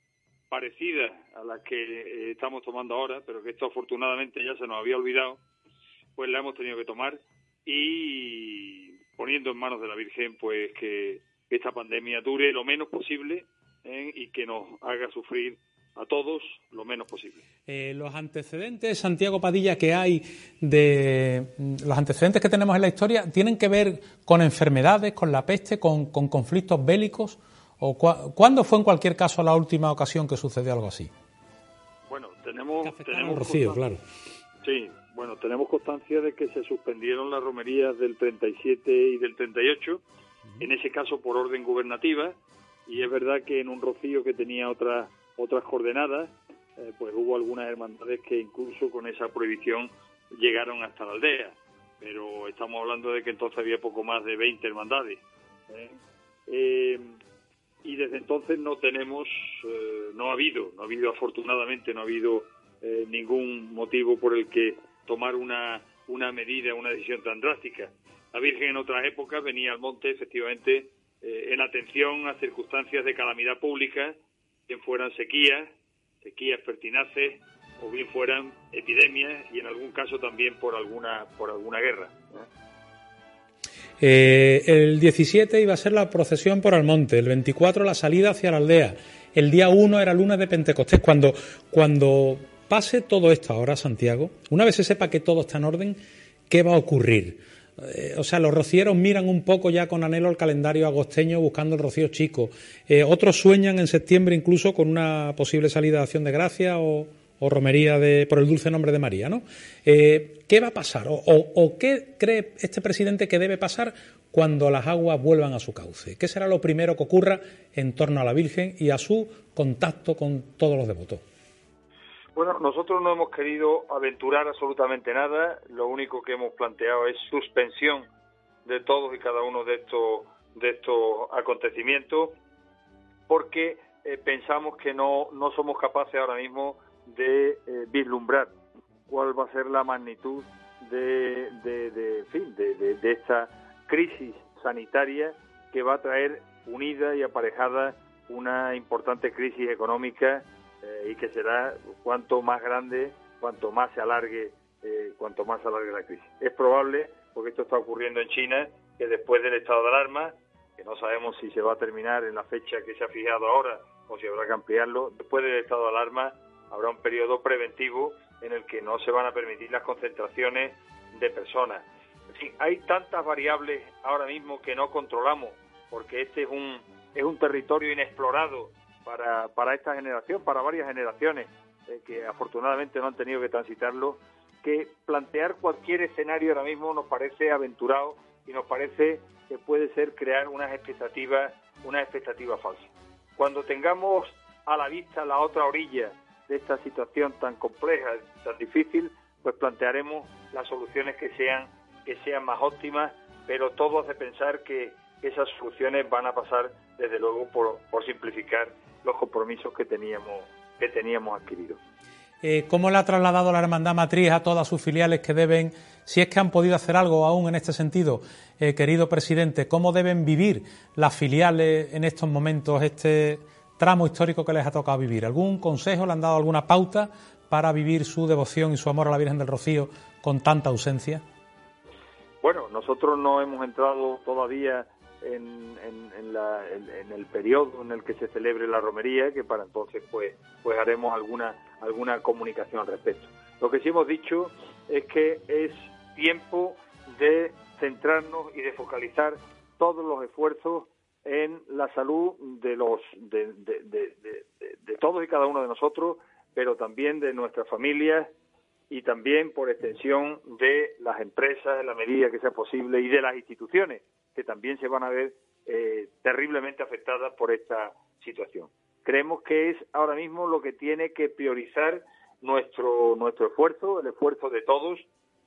parecidas a las que eh, estamos tomando ahora, pero que esto afortunadamente ya se nos había olvidado, pues la hemos tenido que tomar y poniendo en manos de la Virgen pues que esta pandemia dure lo menos posible y que nos haga sufrir a todos lo menos posible. Eh, los antecedentes, Santiago Padilla, que hay de los antecedentes que tenemos en la historia, ¿tienen que ver con enfermedades, con la peste, con, conflictos bélicos? ¿O ¿Cuándo fue en cualquier caso la última ocasión que sucedió algo así? Bueno, tenemos... tenemos Rocío, claro. Sí, bueno, tenemos constancia de que se suspendieron las romerías del 37 y del 38, en ese caso por orden gubernativa, y es verdad que en un Rocío que tenía otra otras coordenadas, eh, pues hubo algunas hermandades que incluso con esa prohibición llegaron hasta la aldea, pero estamos hablando de que entonces había poco más de 20 hermandades. ¿eh? Eh, y desde entonces no tenemos, no ha habido, no ha habido afortunadamente, no ha habido ningún motivo por el que tomar una, una medida, una decisión tan drástica. La Virgen en otras épocas venía al monte efectivamente en atención a circunstancias de calamidad pública bien fueran sequías, sequías pertinaces o bien fueran epidemias y en algún caso también por alguna por alguna guerra. Eh, el 17 iba a ser la procesión por Almonte, el 24 la salida hacia la aldea, el día 1 era luna de Pentecostés. Cuando, cuando pase todo esto ahora, Santiago, una vez se sepa que todo está en orden, ¿qué va a ocurrir? Eh, o sea, los rocieros miran un poco ya con anhelo el calendario agosteño buscando el rocío chico. Eh, otros sueñan en septiembre incluso con una posible salida de acción de gracia o, o romería de, por el dulce nombre de María, ¿no? Eh, ¿Qué va a pasar? O, qué cree este presidente que debe pasar cuando las aguas vuelvan a su cauce? ¿Qué será lo primero que ocurra en torno a la Virgen y a su contacto con todos los devotos? Bueno, nosotros no hemos querido aventurar absolutamente nada. Lo único que hemos planteado es suspensión de todos y cada uno de estos de estos acontecimientos, porque eh, pensamos que no no somos capaces ahora mismo de eh, vislumbrar cuál va a ser la magnitud de, de, de, fin, de, esta crisis sanitaria que va a traer unida y aparejada una importante crisis económica eh, y que será cuanto más grande, cuanto más se alargue, eh, cuanto más alargue la crisis. Es probable, porque esto está ocurriendo en China, que después del estado de alarma, que no sabemos si se va a terminar en la fecha que se ha fijado ahora o si habrá que ampliarlo, después del estado de alarma habrá un periodo preventivo en el que no se van a permitir las concentraciones de personas. En fin, hay tantas variables ahora mismo que no controlamos, porque este es un, es un territorio inexplorado para, para esta generación, para varias generaciones eh, que afortunadamente no han tenido que transitarlo, que plantear cualquier escenario ahora mismo nos parece aventurado y nos parece que puede ser crear unas expectativas, unas expectativas falsas. Cuando tengamos a la vista la otra orilla de esta situación tan compleja, tan difícil, pues plantearemos las soluciones que sean que sean más óptimas, pero todo hace pensar que esas soluciones van a pasar desde luego por, simplificar los compromisos que teníamos que teníamos adquiridos. Eh, ¿Cómo le ha trasladado la Hermandad Matriz a todas sus filiales que deben, si es que han podido hacer algo aún en este sentido, eh, querido presidente, cómo deben vivir las filiales en estos momentos este, tramo histórico que les ha tocado vivir? ¿Algún consejo, le han dado alguna pauta para vivir su devoción y su amor a la Virgen del Rocío con tanta ausencia? Bueno, nosotros no hemos entrado todavía en, el periodo en el que se celebre la romería, que para entonces pues, pues haremos alguna, alguna comunicación al respecto. Lo que sí hemos dicho es que es tiempo de centrarnos y de focalizar todos los esfuerzos en la salud de los de, todos y cada uno de nosotros, pero también de nuestras familias y también por extensión de las empresas en la medida que sea posible y de las instituciones que también se van a ver eh, terriblemente afectadas por esta situación. Creemos que es ahora mismo lo que tiene que priorizar nuestro nuestro esfuerzo, el esfuerzo de todos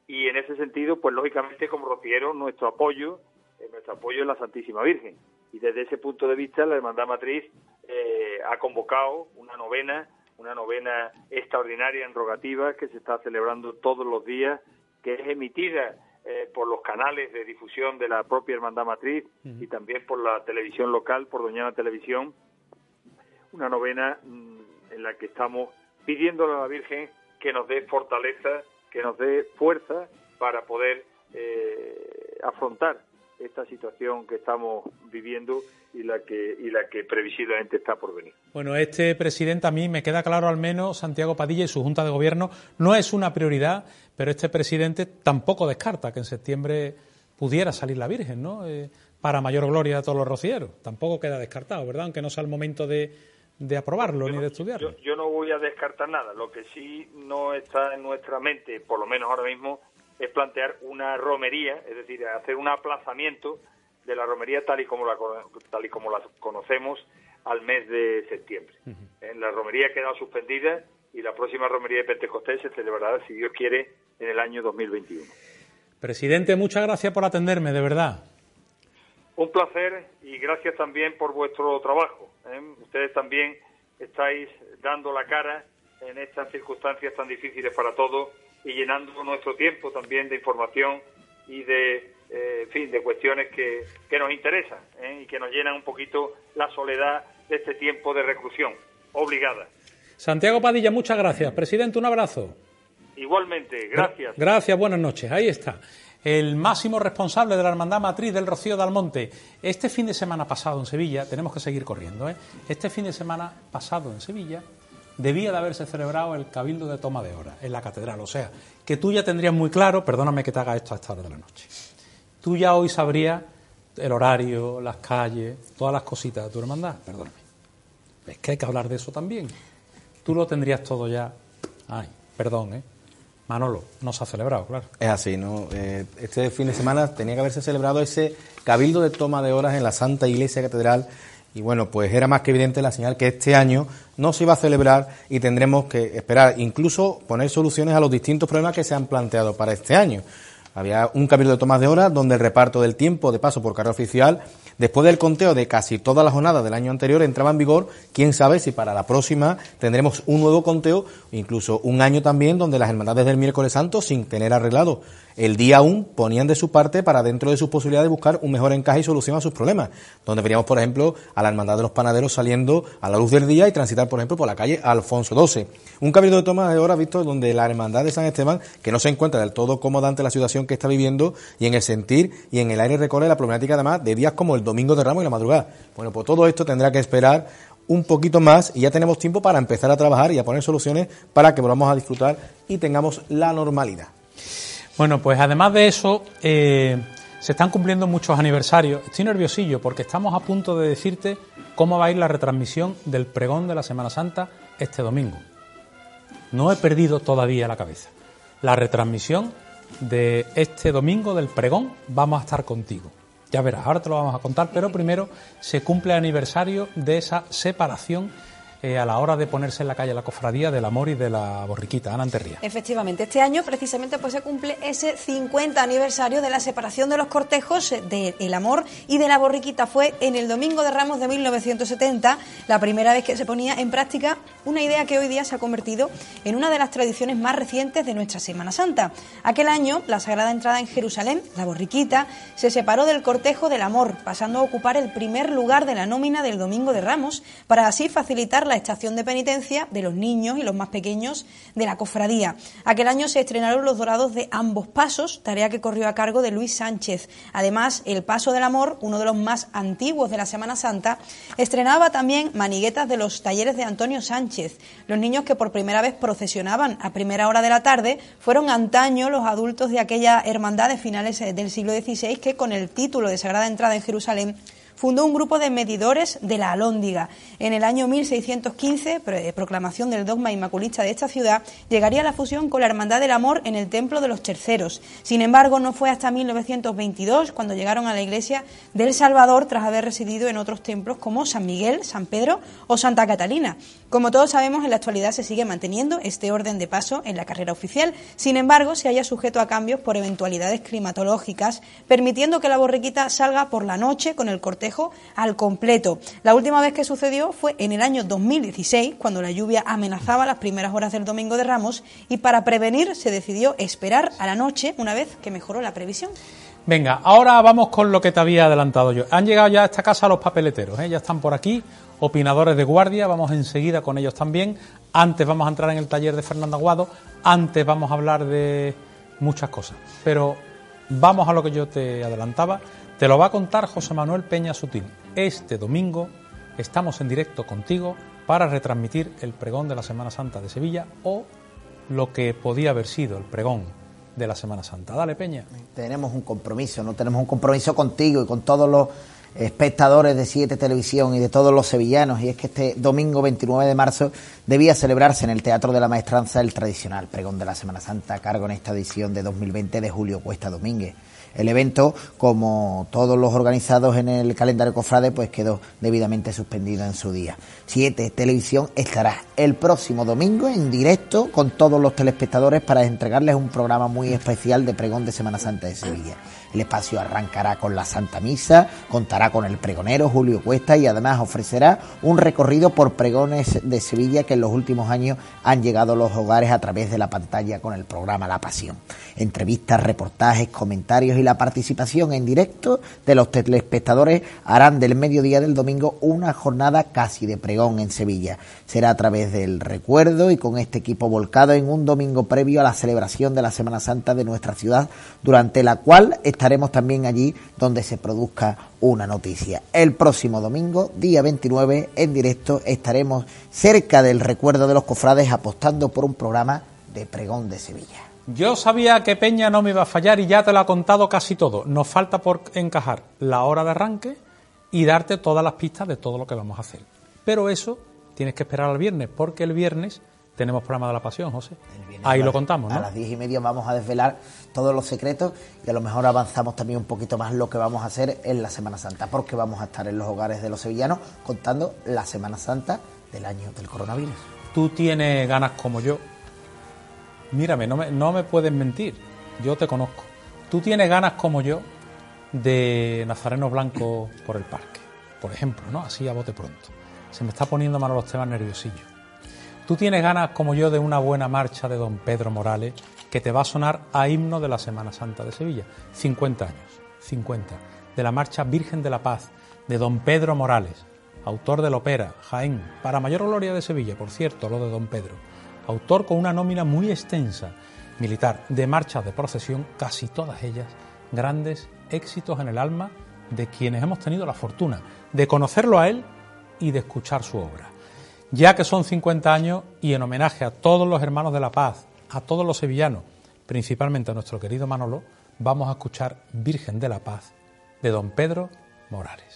y en ese sentido, pues lógicamente como rociero nuestro apoyo, eh, nuestro apoyo en la Santísima Virgen y desde ese punto de vista la Hermandad Matriz eh, ha convocado una novena, una novena extraordinaria en rogativa que se está celebrando todos los días, que es emitida eh, por los canales de difusión de la propia Hermandad Matriz y también por la televisión local, por Doñana Televisión, una novena mm, en la que estamos pidiéndole a la Virgen que nos dé fortaleza, que nos dé fuerza para poder eh, afrontar esta situación que estamos viviendo y la que y la que previsiblemente está por venir. Bueno, este presidente a mí me queda claro al menos Santiago Padilla y su junta de gobierno no es una prioridad, pero este presidente tampoco descarta que en septiembre pudiera salir la Virgen, ¿no? Eh, para mayor gloria de todos los rocieros. Tampoco queda descartado, ¿verdad? Aunque no sea el momento de, de aprobarlo ni de estudiarlo. yo no voy a descartar nada. Lo que sí no está en nuestra mente, por lo menos ahora mismo, es plantear una romería, es decir, hacer un aplazamiento de la romería tal y como la, tal y como la conocemos al mes de septiembre. En La romería ha quedado suspendida y la próxima romería de Pentecostés se celebrará, si Dios quiere, en el año 2021. Presidente, muchas gracias por atenderme, de verdad. Un placer y gracias también por vuestro trabajo. ¿eh? Ustedes también estáis dando la cara en estas circunstancias tan difíciles para todos y llenando nuestro tiempo también de información y de, eh, fin, de cuestiones que, que nos interesan ¿eh? y que nos llenan un poquito la soledad de este tiempo de reclusión obligada. Santiago Padilla, muchas gracias. Presidente, un abrazo. Igualmente, gracias. Gracias, buenas noches. Ahí está. El máximo responsable de la Hermandad Matriz del Rocío de Almonte. Este fin de semana pasado en Sevilla, tenemos que seguir corriendo, ¿eh? Este fin de semana pasado en Sevilla debía de haberse celebrado el Cabildo de Toma de Hora en la catedral. O sea, que tú ya tendrías muy claro, perdóname que te haga esto a esta hora de la noche, tú ya hoy sabrías el horario, las calles, todas las cositas de tu hermandad, perdóname. Es que hay que hablar de eso también. Tú lo tendrías todo ya Ay, perdón, ¿eh? Manolo, no se ha celebrado, claro. Es así, ¿no? Eh, este fin de semana tenía que haberse celebrado ese cabildo de toma de horas en la Santa Iglesia Catedral y bueno, pues era más que evidente la señal que este año no se iba a celebrar y tendremos que esperar, incluso poner soluciones a los distintos problemas que se han planteado para este año. Había un cabildo de tomas de horas donde el reparto del tiempo de paso por carrera oficial Después del conteo de casi todas las jornadas del año anterior entraba en vigor, quién sabe si para la próxima tendremos un nuevo conteo, incluso un año también donde las hermandades del miércoles santo, sin tener arreglado el día aún, ponían de su parte para dentro de sus posibilidades buscar un mejor encaje y solución a sus problemas. Donde veríamos, por ejemplo, a la hermandad de los panaderos saliendo a la luz del día y transitar, por ejemplo, por la calle Alfonso XII. Un cabildo de tomas de hora visto donde la hermandad de San Esteban, que no se encuentra del todo cómoda ante la situación que está viviendo y en el sentir y en el aire recorre la problemática además de días como el domingo de Ramos y la madrugada. Bueno, pues todo esto tendrá que esperar un poquito más y ya tenemos tiempo para empezar a trabajar y a poner soluciones para que volvamos a disfrutar y tengamos la normalidad. Bueno, pues además de eso, eh, se están cumpliendo muchos aniversarios. Estoy nerviosillo porque estamos a punto de decirte cómo va a ir la retransmisión del pregón de la Semana Santa este domingo. No he perdido todavía la cabeza. La retransmisión de este domingo del pregón vamos a estar contigo. Ya verás, ahora te lo vamos a contar, pero primero se cumple el aniversario de esa separación eh, a la hora de ponerse en la calle la cofradía del amor y de la borriquita, Ana Anterría. Efectivamente, este año precisamente pues se cumple ese 50 aniversario de la separación de los cortejos del amor y de la borriquita. Fue en el Domingo de Ramos de 1970, la primera vez que se ponía en práctica una idea que hoy día se ha convertido en una de las tradiciones más recientes de nuestra Semana Santa. Aquel año, la Sagrada Entrada en Jerusalén, la borriquita, se separó del cortejo del amor, pasando a ocupar el primer lugar de la nómina del Domingo de Ramos, para así facilitar la estación de penitencia de los niños y los más pequeños de la cofradía. Aquel año se estrenaron los dorados de ambos pasos, tarea que corrió a cargo de Luis Sánchez. Además, el Paso del Amor, uno de los más antiguos de la Semana Santa, estrenaba también maniguetas de los talleres de Antonio Sánchez. Los niños que por primera vez procesionaban a primera hora de la tarde fueron antaño los adultos de aquella hermandad de finales del siglo XVI que con el título de Sagrada Entrada en Jerusalén fundó un grupo de medidores de la Alhóndiga. En el año 1615, eh, proclamación del dogma inmaculista de esta ciudad, llegaría la fusión con la Hermandad del Amor en el Templo de los Terceros. Sin embargo, no fue hasta 1922 cuando llegaron a la iglesia del Salvador tras haber residido en otros templos como San Miguel, San Pedro o Santa Catalina. Como todos sabemos, en la actualidad se sigue manteniendo este orden de paso en la carrera oficial. Sin embargo, se haya sujeto a cambios por eventualidades climatológicas, permitiendo que la borriquita salga por la noche con el cortejo al completo. La última vez que sucedió fue en el año 2016, cuando la lluvia amenazaba las primeras horas del Domingo de Ramos y para prevenir se decidió esperar a la noche una vez que mejoró la previsión. Venga, ahora vamos con lo que te había adelantado yo. Han llegado ya a esta casa los papeleteros, ¿eh? ya están por aquí, opinadores de guardia, vamos enseguida con ellos también. Antes vamos a entrar en el taller de Fernando Aguado, antes vamos a hablar de muchas cosas. Pero vamos a lo que yo te adelantaba. Te lo va a contar José Manuel Peña Sutil. Este domingo estamos en directo contigo para retransmitir el pregón de la Semana Santa de Sevilla o lo que podía haber sido el pregón de la Semana Santa. Dale, Peña. Tenemos un compromiso, no tenemos un compromiso contigo y con todos los espectadores de Siete Televisión y de todos los sevillanos, y es que este domingo 29 de marzo debía celebrarse en el Teatro de la Maestranza el tradicional pregón de la Semana Santa a cargo en esta edición de 2020 de Julio Cuesta Domínguez. El evento, como todos los organizados en el calendario cofrade, pues quedó debidamente suspendido en su día. Siete Televisión estará el próximo domingo en directo con todos los telespectadores para entregarles un programa muy especial de pregón de Semana Santa de Sevilla. El espacio arrancará con la Santa Misa, contará con el pregonero Julio Cuesta y además ofrecerá un recorrido por pregones de Sevilla que en los últimos años han llegado a los hogares a través de la pantalla con el programa La Pasión. Entrevistas, reportajes, comentarios y la participación en directo de los telespectadores harán del mediodía del domingo una jornada casi de pregón en Sevilla. Será a través del recuerdo y con este equipo volcado en un domingo previo a la celebración de la Semana Santa de nuestra ciudad, durante la cual estaremos también allí donde se produzca una noticia. El próximo domingo, día 29, en directo, estaremos cerca del recuerdo de los cofrades apostando por un programa de pregón de Sevilla. Yo sabía que Peña no me iba a fallar y ya te lo ha contado casi todo. Nos falta por encajar la hora de arranque y darte todas las pistas de todo lo que vamos a hacer. Pero eso tienes que esperar al viernes, porque el viernes tenemos programa de la pasión, José. Ahí a lo contamos, A ¿no? las diez y media vamos a desvelar todos los secretos y a lo mejor avanzamos también un poquito más lo que vamos a hacer en la Semana Santa, porque vamos a estar en los hogares de los sevillanos contando la Semana Santa del año del coronavirus. Tú tienes ganas como yo. Mírame, no me, no me puedes mentir. Yo te conozco. Tú tienes ganas como yo de Nazareno Blanco por el parque. Por ejemplo, ¿no? Así a bote pronto. Se me está poniendo mano los temas nerviosillos. Tú tienes ganas como yo de una buena marcha de don Pedro Morales que te va a sonar a himno de la Semana Santa de Sevilla. 50 años. 50. De la marcha Virgen de la Paz de don Pedro Morales, autor de la ópera Jaén, para mayor gloria de Sevilla, por cierto, lo de don Pedro. Autor con una nómina muy extensa, militar, de marchas de procesión, casi todas ellas grandes éxitos en el alma de quienes hemos tenido la fortuna de conocerlo a él y de escuchar su obra. Ya que son 50 años y en homenaje a todos los hermanos de la paz, a todos los sevillanos, principalmente a nuestro querido Manolo, vamos a escuchar Virgen de la Paz de don Pedro Morales.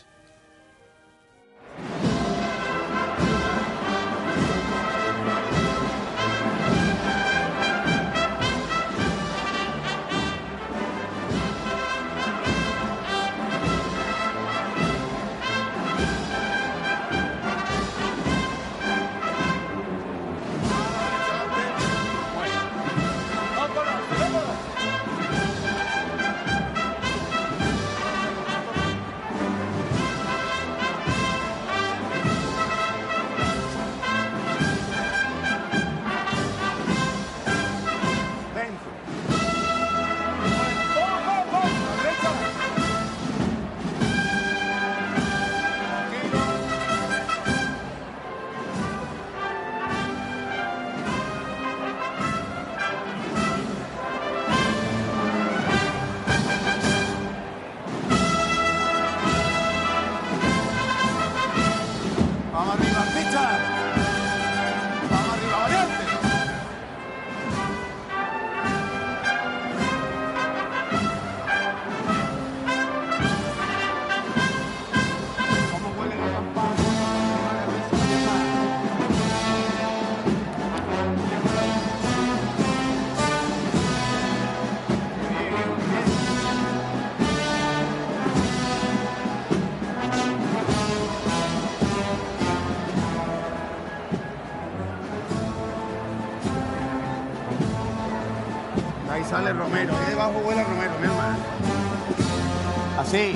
Ahí debajo vuela Romero, mi hermano. Así.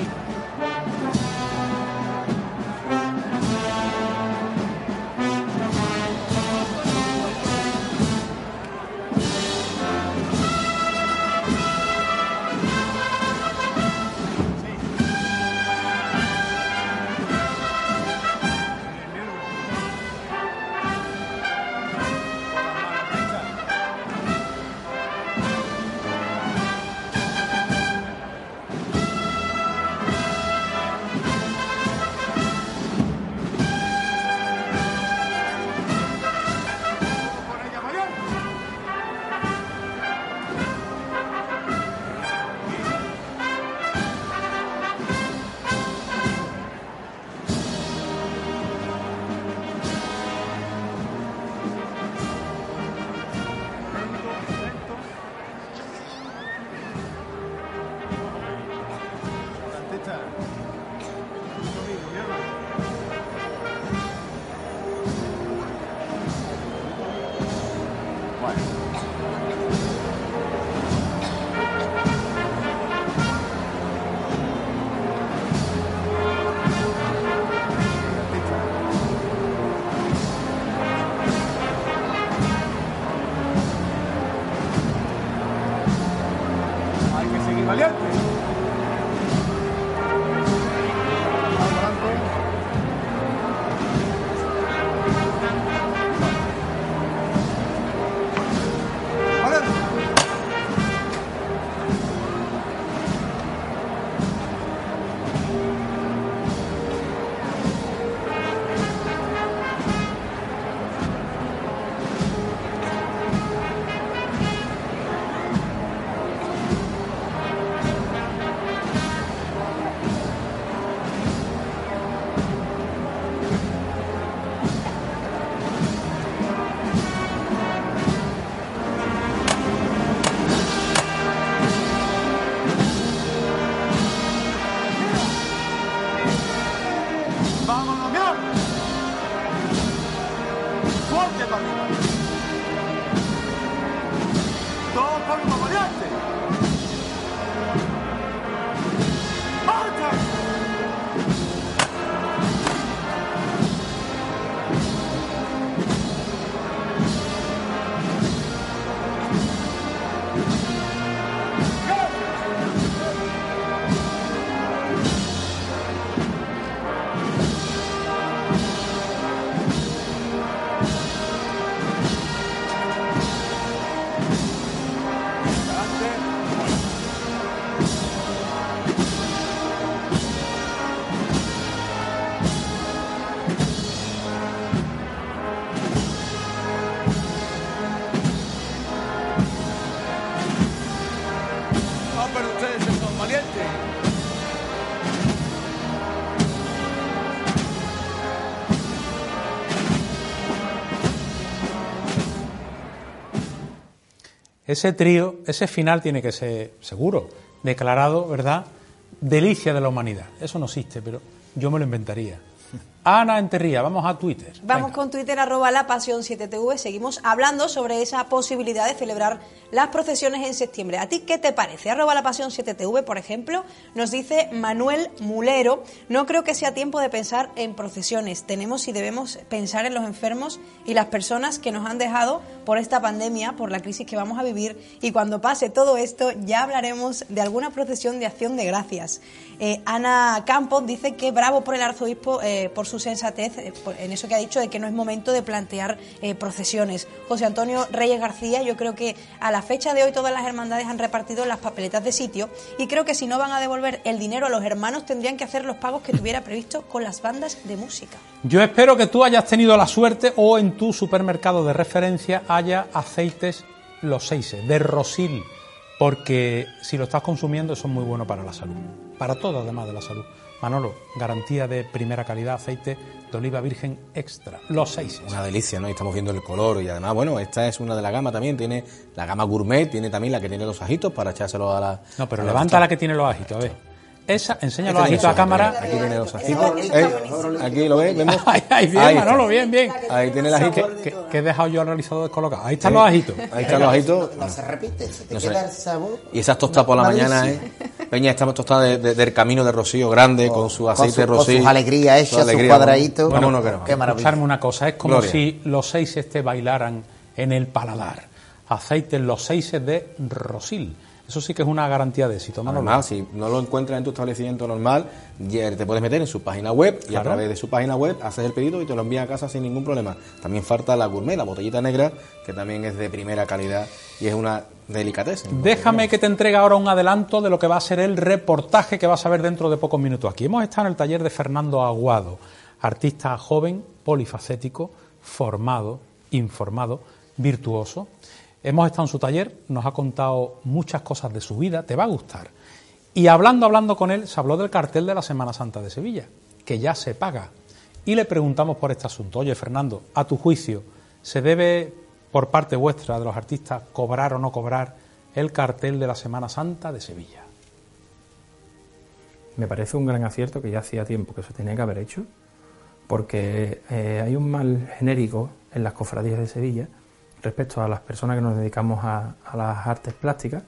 Ese trío, ese final tiene que ser seguro, declarado, ¿verdad? Delicia de la humanidad. Eso no existe, pero yo me lo inventaría. Ana Enterría, vamos a Twitter. Vamos Venga. con Twitter, arroba la pasión 7TV. Seguimos hablando sobre esa posibilidad de celebrar las procesiones en septiembre. ¿A ti qué te parece? Arroba la pasión 7TV, por ejemplo, nos dice Manuel Mulero. No creo que sea tiempo de pensar en procesiones. Tenemos y debemos pensar en los enfermos y las personas que nos han dejado por esta pandemia, por la crisis que vamos a vivir. Y cuando pase todo esto, ya hablaremos de alguna procesión de acción de gracias. Eh, Ana Campos dice que bravo por el arzobispo eh, por su sensatez eh, en eso que ha dicho de que no es momento de plantear eh, procesiones. José Antonio Reyes García, yo creo que a la fecha de hoy todas las hermandades han repartido las papeletas de sitio y creo que si no van a devolver el dinero a los hermanos tendrían que hacer los pagos que tuviera previsto con las bandas de música. Yo espero que tú hayas tenido la suerte o en tu supermercado de referencia haya aceites los seis de Rosil, porque si lo estás consumiendo eso es muy bueno para la salud, para todo además de la salud. Manolo, garantía de primera calidad, aceite de oliva virgen extra, los seis. Una delicia, ¿no? Y estamos viendo el color y además, bueno, esta es una de la gama también, tiene la gama gourmet, tiene también la que tiene los ajitos para echárselo a la... No, pero a la levanta la que tiene los ajitos, a ver. Esa, enseña los Este ajitos a cámara. Aquí tiene los Esa ajitos. Eh, aquí lo ves, vemos. Ay, ay, bien, Ahí está. Manolo, bien, bien. Ahí tiene el ajito. Que, que he dejado yo al realizador descolocado. Ahí están los ajitos. Ahí están los ajitos. No se repite, se te No sé. queda el sabor. Y esas tostadas por la Malísimo. mañana, ¿eh? Peña, estamos tostadas de- de- del camino de Rocío grande, con su aceite su- de con Rocío. sus alegrías hechas, Su sus alegría, cuadraditos. Vámonos, vámonos, que nos Qué maravilla. Escucharme una cosa, es como Gloria. si los seis este bailaran en el paladar. Aceite los seis de Rosil. Eso sí que es una garantía de éxito, Manolo. Además, si no lo encuentras en tu establecimiento normal, te puedes meter en su página web y a través de su página web haces el pedido y te lo envían a casa sin ningún problema. También falta la gourmet, la botellita negra, que también es de primera calidad y es una delicatessen. Déjame que te entregue ahora un adelanto de lo que va a ser el reportaje que vas a ver dentro de pocos minutos aquí. Hemos estado en el taller de Fernando Aguado, artista joven, polifacético, formado, informado, virtuoso. Hemos estado en su taller, nos ha contado muchas cosas de su vida, te va a gustar. Y hablando, hablando con él, se habló del cartel de la Semana Santa de Sevilla, que ya se paga. Y le preguntamos por este asunto. Oye, Fernando, a tu juicio, ¿se debe por parte vuestra de los artistas cobrar o no cobrar el cartel de la Semana Santa de Sevilla? Me parece un gran acierto que ya hacía tiempo que se tenía que haber hecho, porque eh, hay un mal genérico en las cofradías de Sevilla respecto a las personas que nos dedicamos a, a las artes plásticas,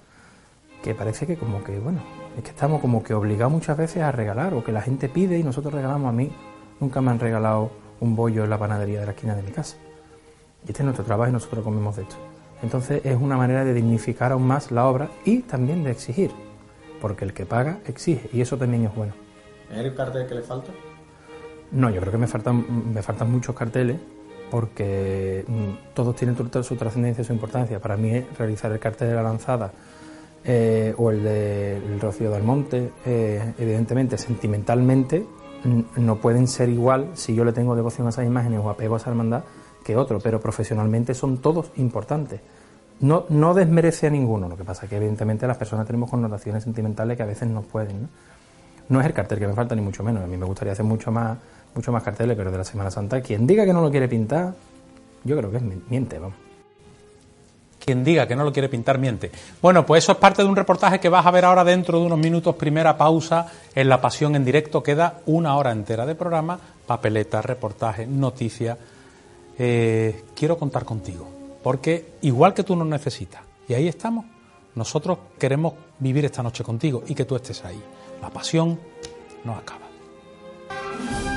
que parece que como que, bueno, es que estamos como que obligados muchas veces a regalar, o que la gente pide y nosotros regalamos a mí. Nunca me han regalado un bollo en la panadería de la esquina de mi casa. Y este es nuestro trabajo y nosotros comemos de esto. Entonces es una manera de dignificar aún más la obra y también de exigir, porque el que paga exige y eso también es bueno. ¿Es el cartel que le falta? No, yo creo que me faltan, me faltan muchos carteles porque mm, todos tienen su trascendencia y su importancia. Para mí realizar el cartel de la lanzada eh, o el del Rocío del Monte, eh, evidentemente, sentimentalmente, no pueden ser igual si yo le tengo devoción a esas imágenes o apego a esa hermandad que otro, pero profesionalmente son todos importantes. No, no desmerece a ninguno, lo que pasa es que evidentemente las personas tenemos connotaciones sentimentales que a veces no pueden. ¿no? No es el cartel que me falta, ni mucho menos. A mí me gustaría hacer mucho más, mucho más carteles, pero de la Semana Santa, quien diga que no lo quiere pintar, yo creo que es mi- miente, vamos. Quien diga que no lo quiere pintar miente. Bueno, pues eso es parte de un reportaje que vas a ver ahora dentro de unos minutos. Primera pausa en La Pasión en directo. Queda una hora entera de programa, papeleta, reportaje, noticia. eh, quiero contar contigo, porque igual que tú nos necesitas, y ahí estamos, nosotros queremos vivir esta noche contigo y que tú estés ahí. La pasión no acaba.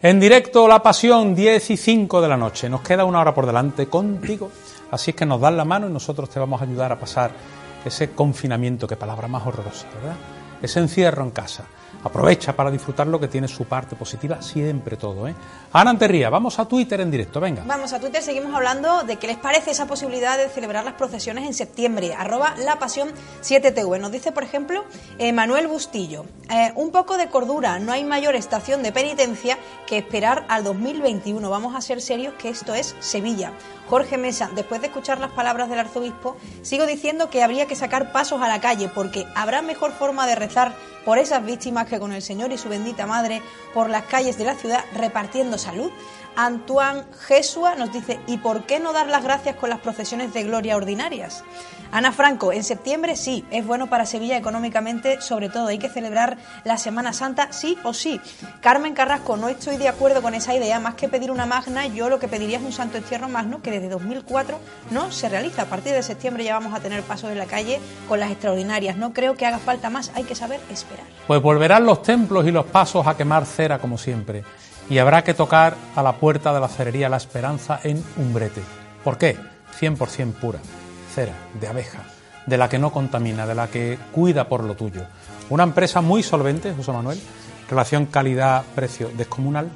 En directo La Pasión, 10 y 5 de la noche. Nos queda una hora por delante contigo. Así es que nos das la mano y nosotros te vamos a ayudar a pasar ese confinamiento, qué palabra más horrorosa, ¿verdad? Ese encierro en casa. Aprovecha para disfrutar lo que tiene su parte positiva, siempre todo, ¿eh? Ana Anterría, vamos a Twitter en directo, venga. Vamos a Twitter, seguimos hablando de qué les parece esa posibilidad de celebrar las procesiones en septiembre. Arroba la pasión 7TV. Nos dice, por ejemplo, eh, Manuel Bustillo. eh, un poco de cordura, no hay mayor estación de penitencia que esperar al 2021. Vamos a ser serios que esto es Sevilla. Jorge Mesa, después de escuchar las palabras del arzobispo, sigo diciendo que habría que sacar pasos a la calle porque habrá mejor forma de rezar por esas víctimas que con el Señor y su bendita Madre por las calles de la ciudad repartiendo salud. Antoine Jesua nos dice, ¿y por qué no dar las gracias con las procesiones de gloria ordinarias? Ana Franco, en septiembre sí, es bueno para Sevilla económicamente, sobre todo hay que celebrar la Semana Santa sí o sí. Carmen Carrasco, no estoy de acuerdo con esa idea, más que pedir una magna, yo lo que pediría es un santo entierro magno que desde 2004 no se realiza. A partir de septiembre ya vamos a tener pasos en la calle con las extraordinarias. No creo que haga falta más, hay que saber esperar. Pues volverán los templos y los pasos a quemar cera como siempre. Y habrá que tocar a la puerta de la cerería La Esperanza en Umbrete. ¿Por qué? 100% pura. De abeja, de la que no contamina, de la que cuida por lo tuyo. Una empresa muy solvente, José Manuel, relación calidad-precio descomunal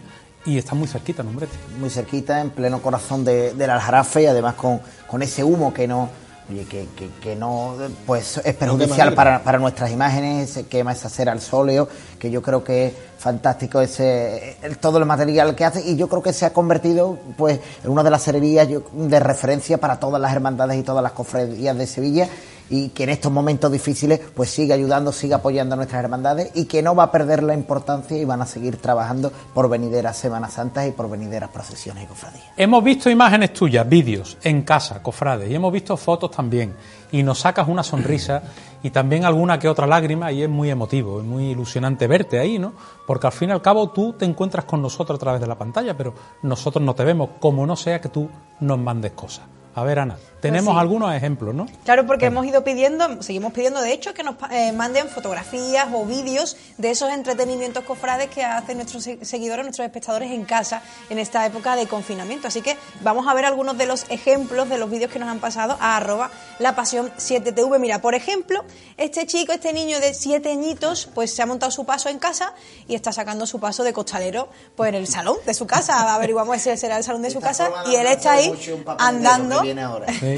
y está muy cerquita en Umbrete. muy cerquita, en pleno corazón de- del Aljarafe y además con, con ese humo que no, que, que- que no pues es perjudicial para, para nuestras imágenes, se quema esa cera al sóleo, que yo creo que es fantástico ese todo el material que hace y yo creo que se ha convertido pues en una de las yo- de referencia para todas las hermandades y todas las cofradías de Sevilla y que en estos momentos difíciles pues sigue ayudando, sigue apoyando a nuestras hermandades y que no va a perder la importancia y van a seguir trabajando por venideras Semanas Santas y por venideras procesiones y cofradías. Hemos visto imágenes tuyas, vídeos, en casa, cofrades, y hemos visto fotos también. Y nos sacas una sonrisa y también alguna que otra lágrima, y es muy emotivo, es muy ilusionante verte ahí, ¿no? Porque al fin y al cabo tú te encuentras con nosotros a través de la pantalla, pero nosotros no te vemos, como no sea que tú nos mandes cosas. A ver, Ana, tenemos sí. algunos ejemplos, ¿no? Claro, porque hemos ido pidiendo, seguimos pidiendo de hecho que nos eh, manden fotografías o vídeos de esos entretenimientos cofrades que hacen nuestros se- seguidores, nuestros espectadores en casa en esta época de confinamiento. Así que vamos a ver algunos de los ejemplos de los vídeos que nos han pasado a arroba la pasión 7TV. Mira, por ejemplo, este chico, este niño de 7 añitos, pues se ha montado su paso en casa y está sacando su paso de costalero pues en el salón de su casa. Averiguamos si será el salón de su casa y él está ahí andando.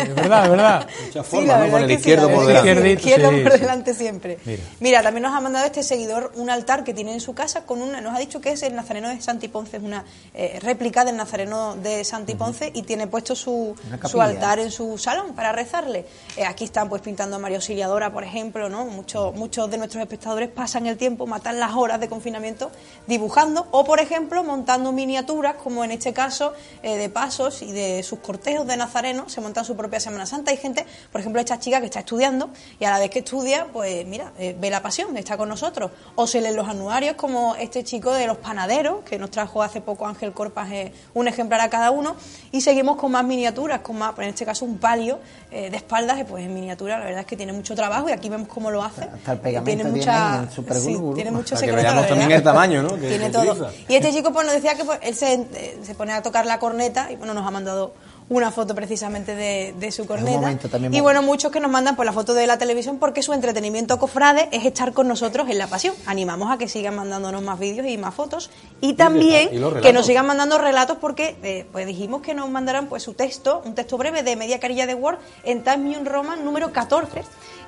Es verdad, es verdad. Mucha Sí, forma, la ¿no? Con el sí, izquierdo por delante. el izquierdo Sí, por sí. delante siempre. Mira. Mira. también nos ha mandado este seguidor un altar que tiene en su casa con una, nos ha dicho que es el Nazareno de Santi Ponce, es una eh, réplica del Nazareno de Santi Ponce y tiene puesto su, su altar en su salón para rezarle. Eh, aquí están pues pintando a María Auxiliadora, por ejemplo, ¿no? Muchos, muchos de nuestros espectadores pasan el tiempo, matan las horas de confinamiento dibujando o, por ejemplo, montando miniaturas, como en este caso, eh, de pasos y de sus cortejos de Nazareno, se montan su propio propia Semana Santa. Hay gente, por ejemplo, esta chica que está estudiando y a la vez que estudia, pues mira, eh, ve la pasión, está con nosotros. O se leen los anuarios como este chico de los panaderos, que nos trajo hace poco Ángel Corpas eh, un ejemplar a cada uno. Y seguimos con más miniaturas, con más, en este caso un palio eh, de espaldas, pues en miniatura, la verdad es que tiene mucho trabajo y aquí vemos cómo lo hace. Hasta el pegamento tiene tiene mucha, sí, ¿no? tiene mucho que secreto, la veamos también verdad. el tamaño, ¿no? que Tiene todo. utiliza. Y este chico pues nos decía que pues, él se, eh, se pone a tocar la corneta y bueno, nos ha mandado una foto precisamente de, de su corneta. y bueno, muchos que nos mandan pues la foto de la televisión porque su entretenimiento cofrade es estar con nosotros en la pasión. Animamos a que sigan mandándonos más vídeos y más fotos y también y que nos sigan mandando relatos porque eh, pues dijimos que nos mandaran pues su texto, un texto breve de media carilla de Word en Time New Roman número 14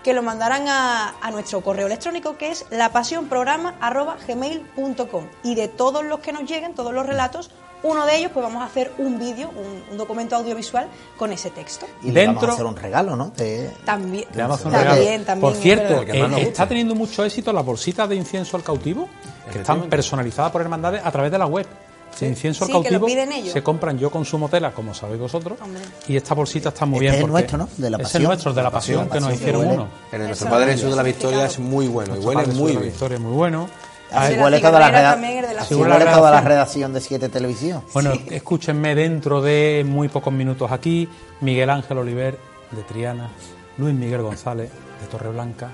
que lo mandaran a, a nuestro correo electrónico que es lapasiónprograma@gmail.com y de todos los que nos lleguen, todos los relatos, uno de ellos pues vamos a hacer un vídeo, un, un documento audiovisual con ese texto. Y le vamos Dentro- a hacer un regalo, ¿no? De- También, Le vamos a hacer un también, regalo. también, Por es cierto, nos eh, está teniendo mucho éxito las bolsitas de incienso al cautivo, que están personalizadas por hermandades a través de la web. De incienso al Sí, que lo cautivo piden ellos. se compran yo consumo tela, como sabéis vosotros, Hombre. y esta bolsita está muy Este bien. es el porque nuestro, ¿no? De la Es pasión. el nuestro, de la pasión, La que nos hicieron huele. uno. El de nuestro Padre es Jesús de la Victoria es muy bueno y Nuestro huele Padre muy Jesús de la bien. Victoria, muy bueno. Huele toda la, huele toda redacción. de Siete Televisión. Bueno, escúchenme dentro de muy pocos minutos aquí, Miguel Ángel Oliver de Triana, Luis Miguel González de Torreblanca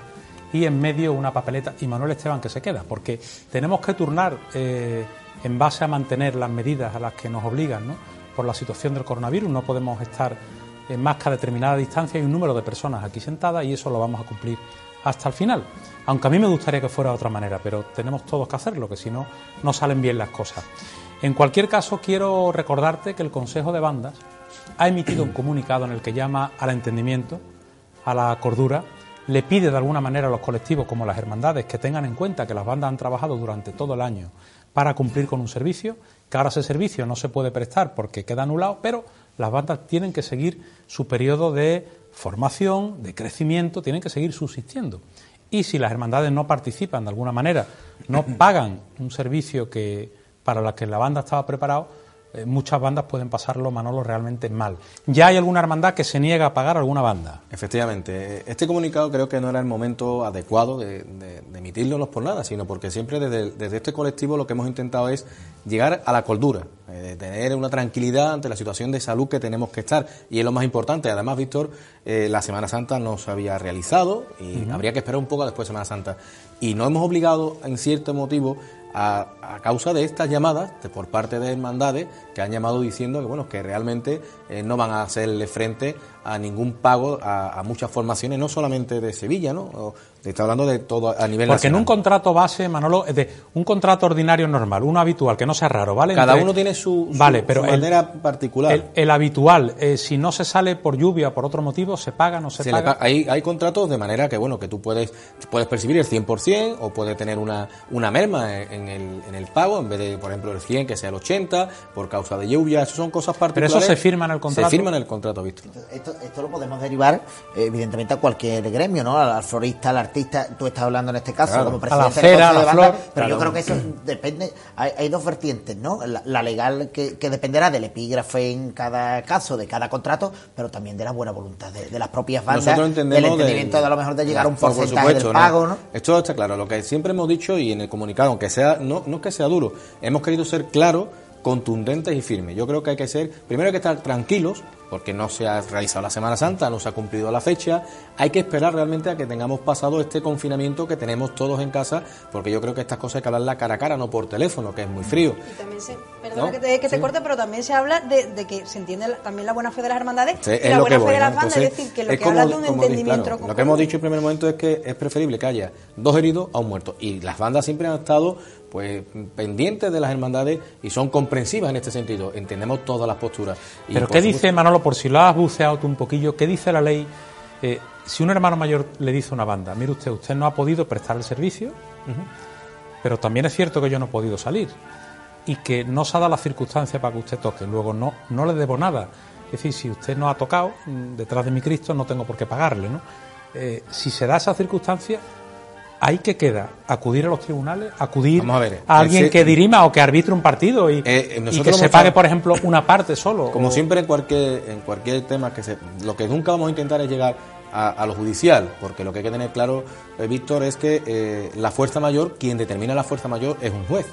y en medio una papeleta y Manuel Esteban que se queda, porque tenemos que turnar eh, en base a mantener las medidas a las que nos obligan. Por la situación del coronavirus, no podemos estar en más que a determinada distancia y un número de personas aquí sentadas y eso lo vamos a cumplir hasta el final. Aunque a mí me gustaría que fuera de otra manera, pero tenemos todos que hacerlo, que si no, no salen bien las cosas. En cualquier caso, quiero recordarte que el Consejo de Bandas ha emitido un comunicado en el que llama al entendimiento, a la cordura, le pide de alguna manera a los colectivos como las hermandades que tengan en cuenta que las bandas han trabajado durante todo el año para cumplir con un servicio, que ahora ese servicio no se puede prestar porque queda anulado, pero las bandas tienen que seguir su periodo de formación, de crecimiento, tienen que seguir subsistiendo. Y si las hermandades no participan de alguna manera, no pagan un servicio que para la que la banda estaba preparado, eh, muchas bandas pueden pasarlo, Manolo, realmente mal. Ya hay alguna hermandad que se niega a pagar a alguna banda. Efectivamente, este comunicado creo que no era el momento adecuado de, de- de emitirlo por nada, sino porque siempre desde, desde este colectivo lo que hemos intentado es llegar a la cordura, eh, de tener una tranquilidad ante la situación de salud que tenemos que estar. Y es lo más importante. Además, Víctor, eh, la Semana Santa no se había realizado y habría que esperar un poco después de Semana Santa. Y no hemos obligado, en cierto motivo, a, causa de estas llamadas de- por parte de hermandades que han llamado diciendo que bueno que realmente eh, no van a hacerle frente a ningún pago a, a muchas formaciones no solamente de Sevilla no O- te está hablando de todo a nivel Porque en un contrato base, Manolo, es de un contrato ordinario normal, uno habitual, que no sea raro, ¿vale? cada Entre- uno tiene su, su- Vale, su pero el- manera particular El, el habitual, eh, si no se sale por lluvia o por otro motivo, ¿se paga no se, paga? pa- hay, hay contratos de manera que bueno que tú puedes puedes percibir el 100% o puedes tener una, una merma en en el, en el pago en vez de por ejemplo el 100 que sea el 80 por causa de lluvia eso son cosas Pero particulares eso se firma en el contrato. se firma en el contrato Esto, esto lo podemos derivar, evidentemente, a cualquier gremio, ¿no? Al, al florista, al artista. Tú estás hablando en este caso Claro. como A presidente la cera, a la de Bandas, flor, Pero yo creo que eso depende. Hay, hay dos vertientes, ¿no? La, la legal que, que dependerá del epígrafe en cada caso, de cada contrato, pero también de la buena voluntad de, de las propias bandas, del entendimiento de, del- a lo mejor de llegar a un por porcentaje supuesto, del pago, ¿no? Esto está claro, lo que siempre hemos dicho y en el comunicado, aunque sea, no, no es que sea duro, hemos querido ser claros, contundentes y firmes. Yo creo que hay que ser, primero hay que estar tranquilos, porque no se ha realizado la Semana Santa, no se ha cumplido la fecha, hay que esperar realmente a que tengamos pasado este confinamiento que tenemos todos en casa, porque yo creo que estas cosas hay que hablarlas cara a cara, no por teléfono, que es muy frío. Y también se, perdona ¿No? que te, que te Sí. corte, pero también se habla de, de que se entiende la- también la buena fe de las hermandades Sí, y es la lo buena que fe voy, de ¿no? las bandas, Entonces, es decir, que lo es que como- habla de un entendimiento claro. Lo que hemos dicho en primer momento es que es preferible que haya dos heridos a un muerto. Y las bandas siempre han estado pues pendientes de las hermandades y son comprensivas en este sentido. Entendemos todas las posturas. Y, Pero ¿qué supuesto, dice, Manolo, por si lo has buceado tú un poquillo, qué dice la ley? eh, si un hermano mayor le dice a una banda, mire usted, usted no ha podido prestar el servicio, pero también es cierto que yo no he podido salir y que no se ha dado la circunstancia para que usted toque, luego no, no le debo nada. Es decir, si usted no ha tocado mm, detrás de mi Cristo, no tengo por qué pagarle, ¿no? Eh, si se da esa circunstancia, ¿Ahí qué queda? ¿Acudir a los tribunales? ¿Acudir a ver, a alguien ese- que dirima o que arbitre un partido y, Eh, y nosotros que se pague, por ejemplo, una parte solo? Como O- siempre en cualquier, en cualquier tema que se... Lo que nunca vamos a intentar es llegar a, a lo judicial, porque lo que hay que tener claro, eh, Víctor, es que eh, la fuerza mayor, quien determina la fuerza mayor es un juez.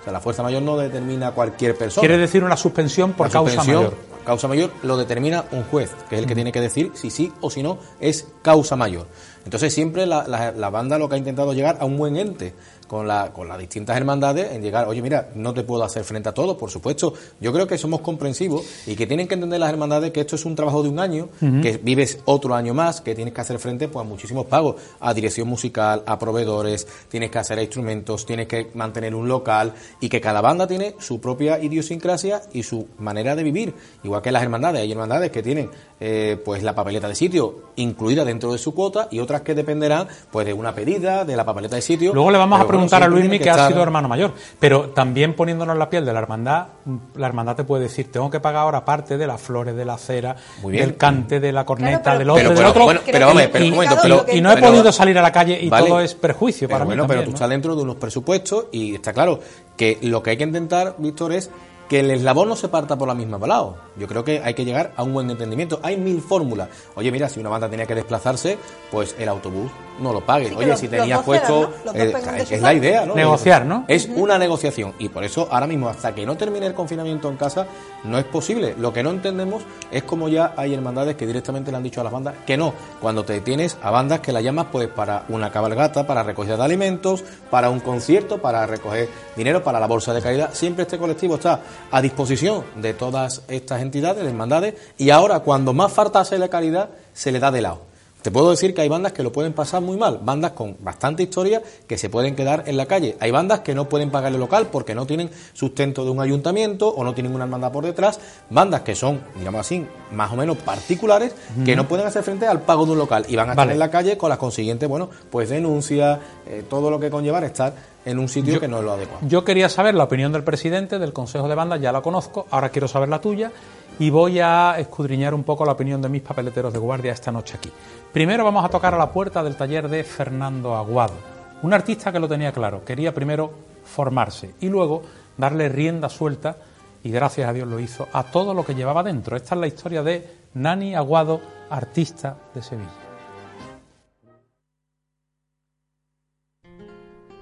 O sea, la fuerza mayor no determina cualquier persona. Quiere decir una suspensión por La causa suspensión, mayor. Causa mayor lo determina un juez, que es el que tiene que decir si sí o si no es causa mayor. Entonces siempre la, la- la banda lo que ha intentado llegar a un buen ente con, la, con las distintas hermandades en llegar, oye mira, no te puedo hacer frente a todo, por supuesto. Yo creo que somos comprensivos y que tienen que entender las hermandades que esto es un trabajo de un año, que vives otro año más, que tienes que hacer frente pues, a muchísimos pagos, a dirección musical, a proveedores, tienes que hacer instrumentos, tienes que mantener un local y que cada banda tiene su propia idiosincrasia y su manera de vivir. Igual que las hermandades, hay hermandades que tienen eh, pues la papeleta de sitio incluida dentro de su cuota y otras que dependerán pues de una pedida, de la papeleta de sitio. Luego le vamos a preguntar bueno, a Luismi tiene que, ha estar- sido hermano mayor, pero también poniéndonos la piel de la hermandad, la hermandad te puede decir, tengo que pagar ahora parte de las flores, de la cera, Muy bien. del cante, de la corneta, Claro, pero- del otro, Pero, del pero, otro. bueno, pero, que hombre, pero un momento, pero- y no he pero- podido salir a la calle y Vale. todo es perjuicio Pero para bueno, mí pero también, tú ¿no? estás dentro de unos presupuestos y está claro que lo que hay que intentar, Víctor, es que el eslabón no se parta por la misma lado. Yo creo que hay que llegar a un buen entendimiento. Hay mil fórmulas. Oye, mira, si una banda tenía que desplazarse, pues el autobús no lo pague. Sí, que Oye, los- si tenías puesto... eh, es la idea, ¿no? Negociar, ¿no? Es una negociación. Y por eso, ahora mismo, hasta que no termine el confinamiento en casa, no es posible. Lo que no entendemos es como ya hay hermandades que directamente le han dicho a las bandas que no. Cuando te tienes a bandas que la llamas pues para una cabalgata, para recogida de alimentos, para un concierto, para recoger dinero, para la bolsa de caridad. Siempre este colectivo está a disposición de todas estas entidades, de hermandades, y ahora cuando más falta hace la caridad, se le da de lado. Te puedo decir que hay bandas que lo pueden pasar muy mal, bandas con bastante historia que se pueden quedar en la calle. Hay bandas que no pueden pagar el local porque no tienen sustento de un ayuntamiento o no tienen una hermandad por detrás. Bandas que son, digamos así, más o menos particulares que no pueden hacer frente al pago de un local y van a estar Vale. en la calle con las consiguientes, bueno, pues denuncias, eh, todo lo que conlleva estar en un sitio Yo- que no es lo adecuado. Yo quería saber la opinión del presidente del Consejo de Bandas, ya la conozco, ahora quiero saber la tuya y voy a escudriñar un poco la opinión de mis papeleteros de guardia esta noche aquí. Primero vamos a tocar a la puerta del taller de Fernando Aguado, un artista que lo tenía claro, quería primero formarse y luego darle rienda suelta, y gracias a Dios lo hizo, a todo lo que llevaba dentro. Esta es la historia de Nani Aguado, artista de Sevilla.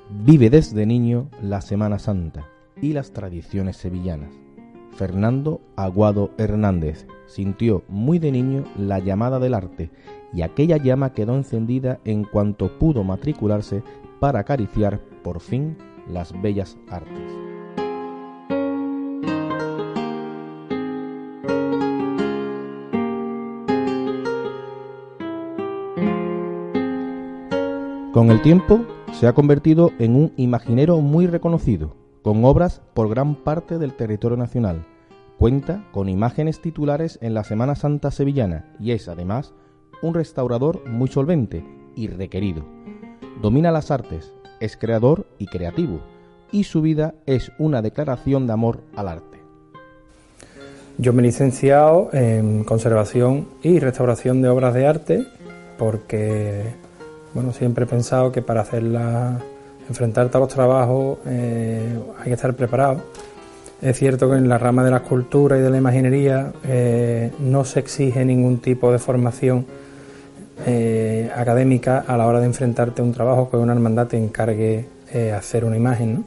Vive desde niño la Semana Santa y las tradiciones sevillanas. Fernando Aguado Hernández sintió muy de niño la llamada del arte y aquella llama quedó encendida en cuanto pudo matricularse para acariciar por fin las bellas artes. Con el tiempo se ha convertido en un imaginero muy reconocido, con obras por gran parte del territorio nacional. Cuenta con imágenes titulares en la Semana Santa sevillana y es además un restaurador muy solvente y requerido. Domina las artes, es creador y creativo, y su vida es una declaración de amor al arte. Yo me he licenciado en conservación y restauración de obras de arte porque bueno, siempre he pensado que para hacerla, enfrentarte a los trabajos eh, hay que estar preparado. Es cierto que en la rama de la escultura y de la imaginería eh, no se exige ningún tipo de formación eh, académica a la hora de enfrentarte a un trabajo que una hermandad te encargue hacer una imagen,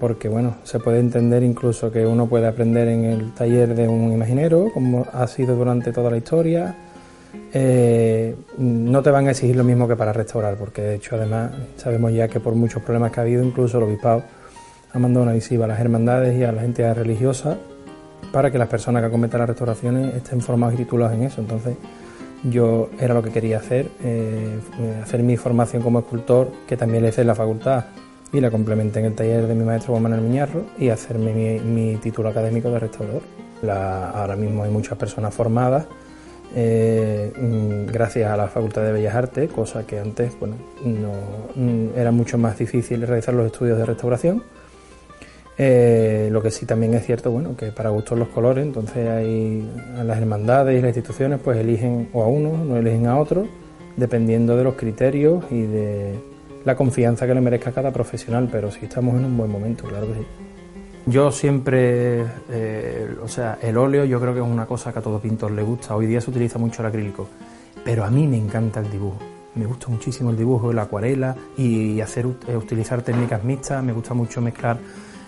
porque bueno, se puede entender incluso que uno puede aprender en el taller de un imaginero, como ha sido durante toda la historia. Eh, no te van a exigir lo mismo que para restaurar, porque de hecho además sabemos ya que por muchos problemas que ha habido, incluso el obispado ha mandado una visiva a las hermandades y a las entidades religiosas para que las personas que acometan las restauraciones estén formados y titulados en eso. Entonces yo era lo que quería hacer, eh, hacer mi formación como escultor, que también le hice en la facultad y la complementé en el taller de mi maestro Juan Manuel Miñarro y hacerme mi, mi título académico de restaurador. La- ahora mismo hay muchas personas formadas eh, mm, gracias a la Facultad de Bellas Artes, cosa que antes bueno, no, mm, era mucho más difícil realizar los estudios de restauración. Eh, lo que sí también es cierto, bueno, que para gustos los colores, entonces hay las hermandades y las instituciones pues eligen o a uno, no eligen a otro, dependiendo de los criterios y de, la confianza que le merezca cada profesional, pero sí estamos en un buen momento, claro que sí. Yo siempre, eh, o sea, el óleo yo creo que es una cosa que a todo pintor le gusta. Hoy día se utiliza mucho el acrílico, pero a mí me encanta el dibujo. Me gusta muchísimo el dibujo, la acuarela y hacer eh, utilizar técnicas mixtas. Me gusta mucho mezclar,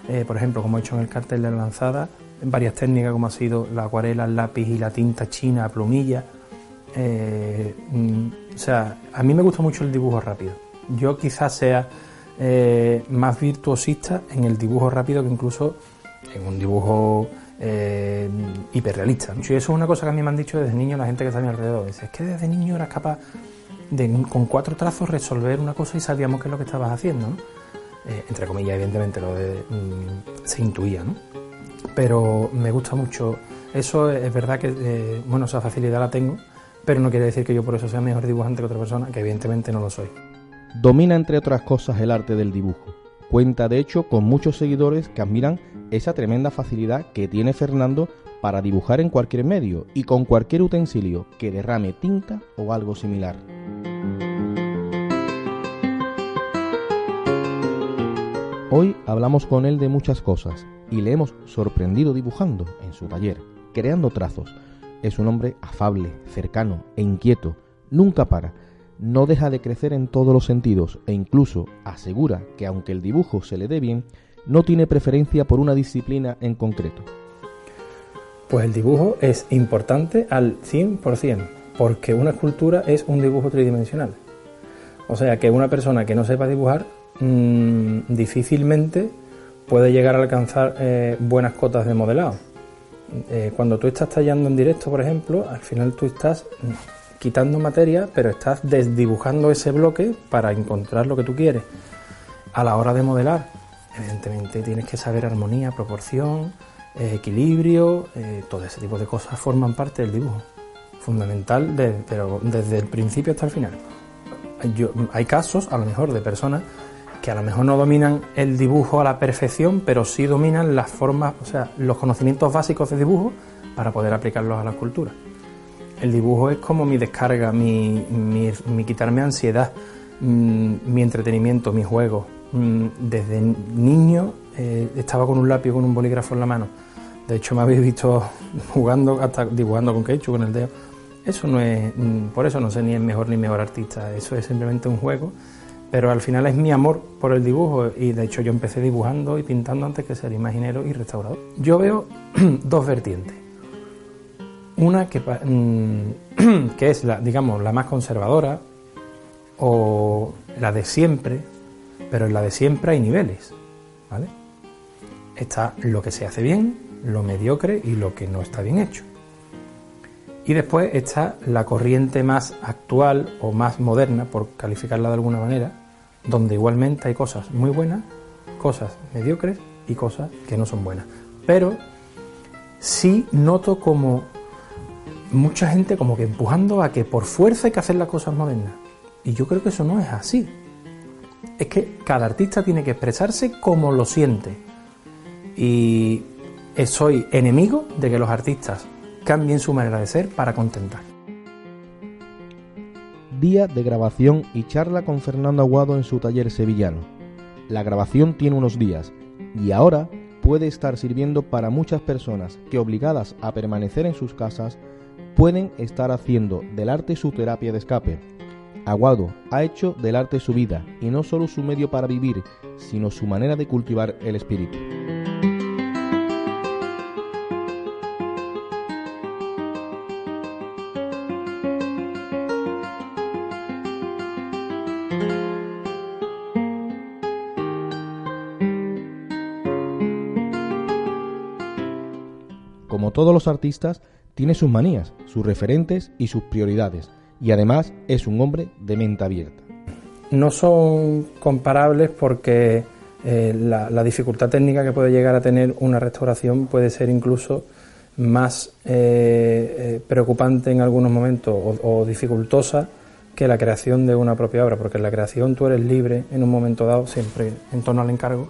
eh, por ejemplo, como he hecho en el cartel de la lanzada, varias técnicas como ha sido la acuarela, el lápiz y la tinta china, plumilla. Mm, o sea, a mí me gusta mucho el dibujo rápido. Yo quizás sea eh, más virtuosista en el dibujo rápido que incluso en un dibujo eh, hiperrealista. Y eso es una cosa que a mí me han dicho desde niño la gente que está a mi alrededor. es que desde niño eras capaz de con cuatro trazos resolver una cosa y sabíamos qué es lo que estabas haciendo. Eh, entre comillas, evidentemente, lo de, mm, se intuía. ¿no? Pero me gusta mucho. Eso es verdad que, bueno, esa facilidad la tengo, pero no quiere decir que yo por eso sea mejor dibujante que otra persona, que evidentemente no lo soy. Domina entre otras cosas el arte del dibujo. Cuenta de hecho con muchos seguidores que admiran esa tremenda facilidad que tiene Fernando para dibujar en cualquier medio y con cualquier utensilio que derrame tinta o algo similar. Hoy hablamos con él de muchas cosas y le hemos sorprendido dibujando en su taller, creando trazos. Es un hombre afable, cercano e inquieto, nunca para no deja de crecer en todos los sentidos e incluso asegura que aunque el dibujo se le dé bien, no tiene preferencia por una disciplina en concreto. Pues el dibujo es importante al 100%, porque una escultura es un dibujo tridimensional. O sea que una persona que no sepa dibujar mmm, difícilmente puede llegar a alcanzar eh, buenas cotas de modelado. Eh, cuando tú estás tallando en directo, por ejemplo, al final tú estás quitando materia, pero estás desdibujando ese bloque para encontrar lo que tú quieres. A la hora de modelar, evidentemente tienes que saber armonía, proporción, eh, equilibrio, eh, todo ese tipo de cosas forman parte del dibujo. Fundamental, pero desde el principio hasta el final. hay casos, a lo mejor, de personas que a lo mejor no dominan el dibujo a la perfección, pero sí dominan las formas, o sea, los conocimientos básicos de dibujo para poder aplicarlos a la escultura. El dibujo es como mi descarga, mi, quitarme ansiedad, mm, mi entretenimiento, mi juego. Mm, desde niño eh, estaba con un lápiz, con un bolígrafo en la mano. De hecho, me habéis visto jugando, hasta dibujando con ketchup, con el dedo. Eso no es, mm, por eso no sé ni es mejor ni mejor artista. Eso es simplemente un juego. Pero al final es mi amor por el dibujo y de hecho yo empecé dibujando y pintando antes que ser imaginero y restaurador. Yo veo dos vertientes. Una que, mm, que es la, digamos, la más conservadora o la de siempre, pero en la de siempre hay niveles, ¿vale? Está lo que se hace bien, lo mediocre y lo que no está bien hecho. Y después está la corriente más actual o más moderna, por calificarla de alguna manera, donde igualmente hay cosas muy buenas, cosas mediocres y cosas que no son buenas. Pero sí noto como mucha gente como que empujando a que por fuerza hay que hacer las cosas modernas. Y yo creo que eso no es así. Es que cada artista tiene que expresarse como lo siente. Y soy enemigo de que los artistas cambien su manera de ser para contentar. Día de grabación y charla con Fernando Aguado en su taller sevillano. La grabación tiene unos días y ahora puede estar sirviendo para muchas personas que obligadas a permanecer en sus casas pueden estar haciendo del arte su terapia de escape. Aguado ha hecho del arte su vida y no solo su medio para vivir, sino su manera de cultivar el espíritu. Como todos los artistas, tiene sus manías, sus referentes y sus prioridades, y además es un hombre de mente abierta. No son comparables porque eh, la, dificultad técnica que puede llegar a tener una restauración puede ser incluso más eh, eh, preocupante en algunos momentos o, dificultosa que la creación de una propia obra, porque en la creación tú eres libre en un momento dado, siempre en torno al encargo,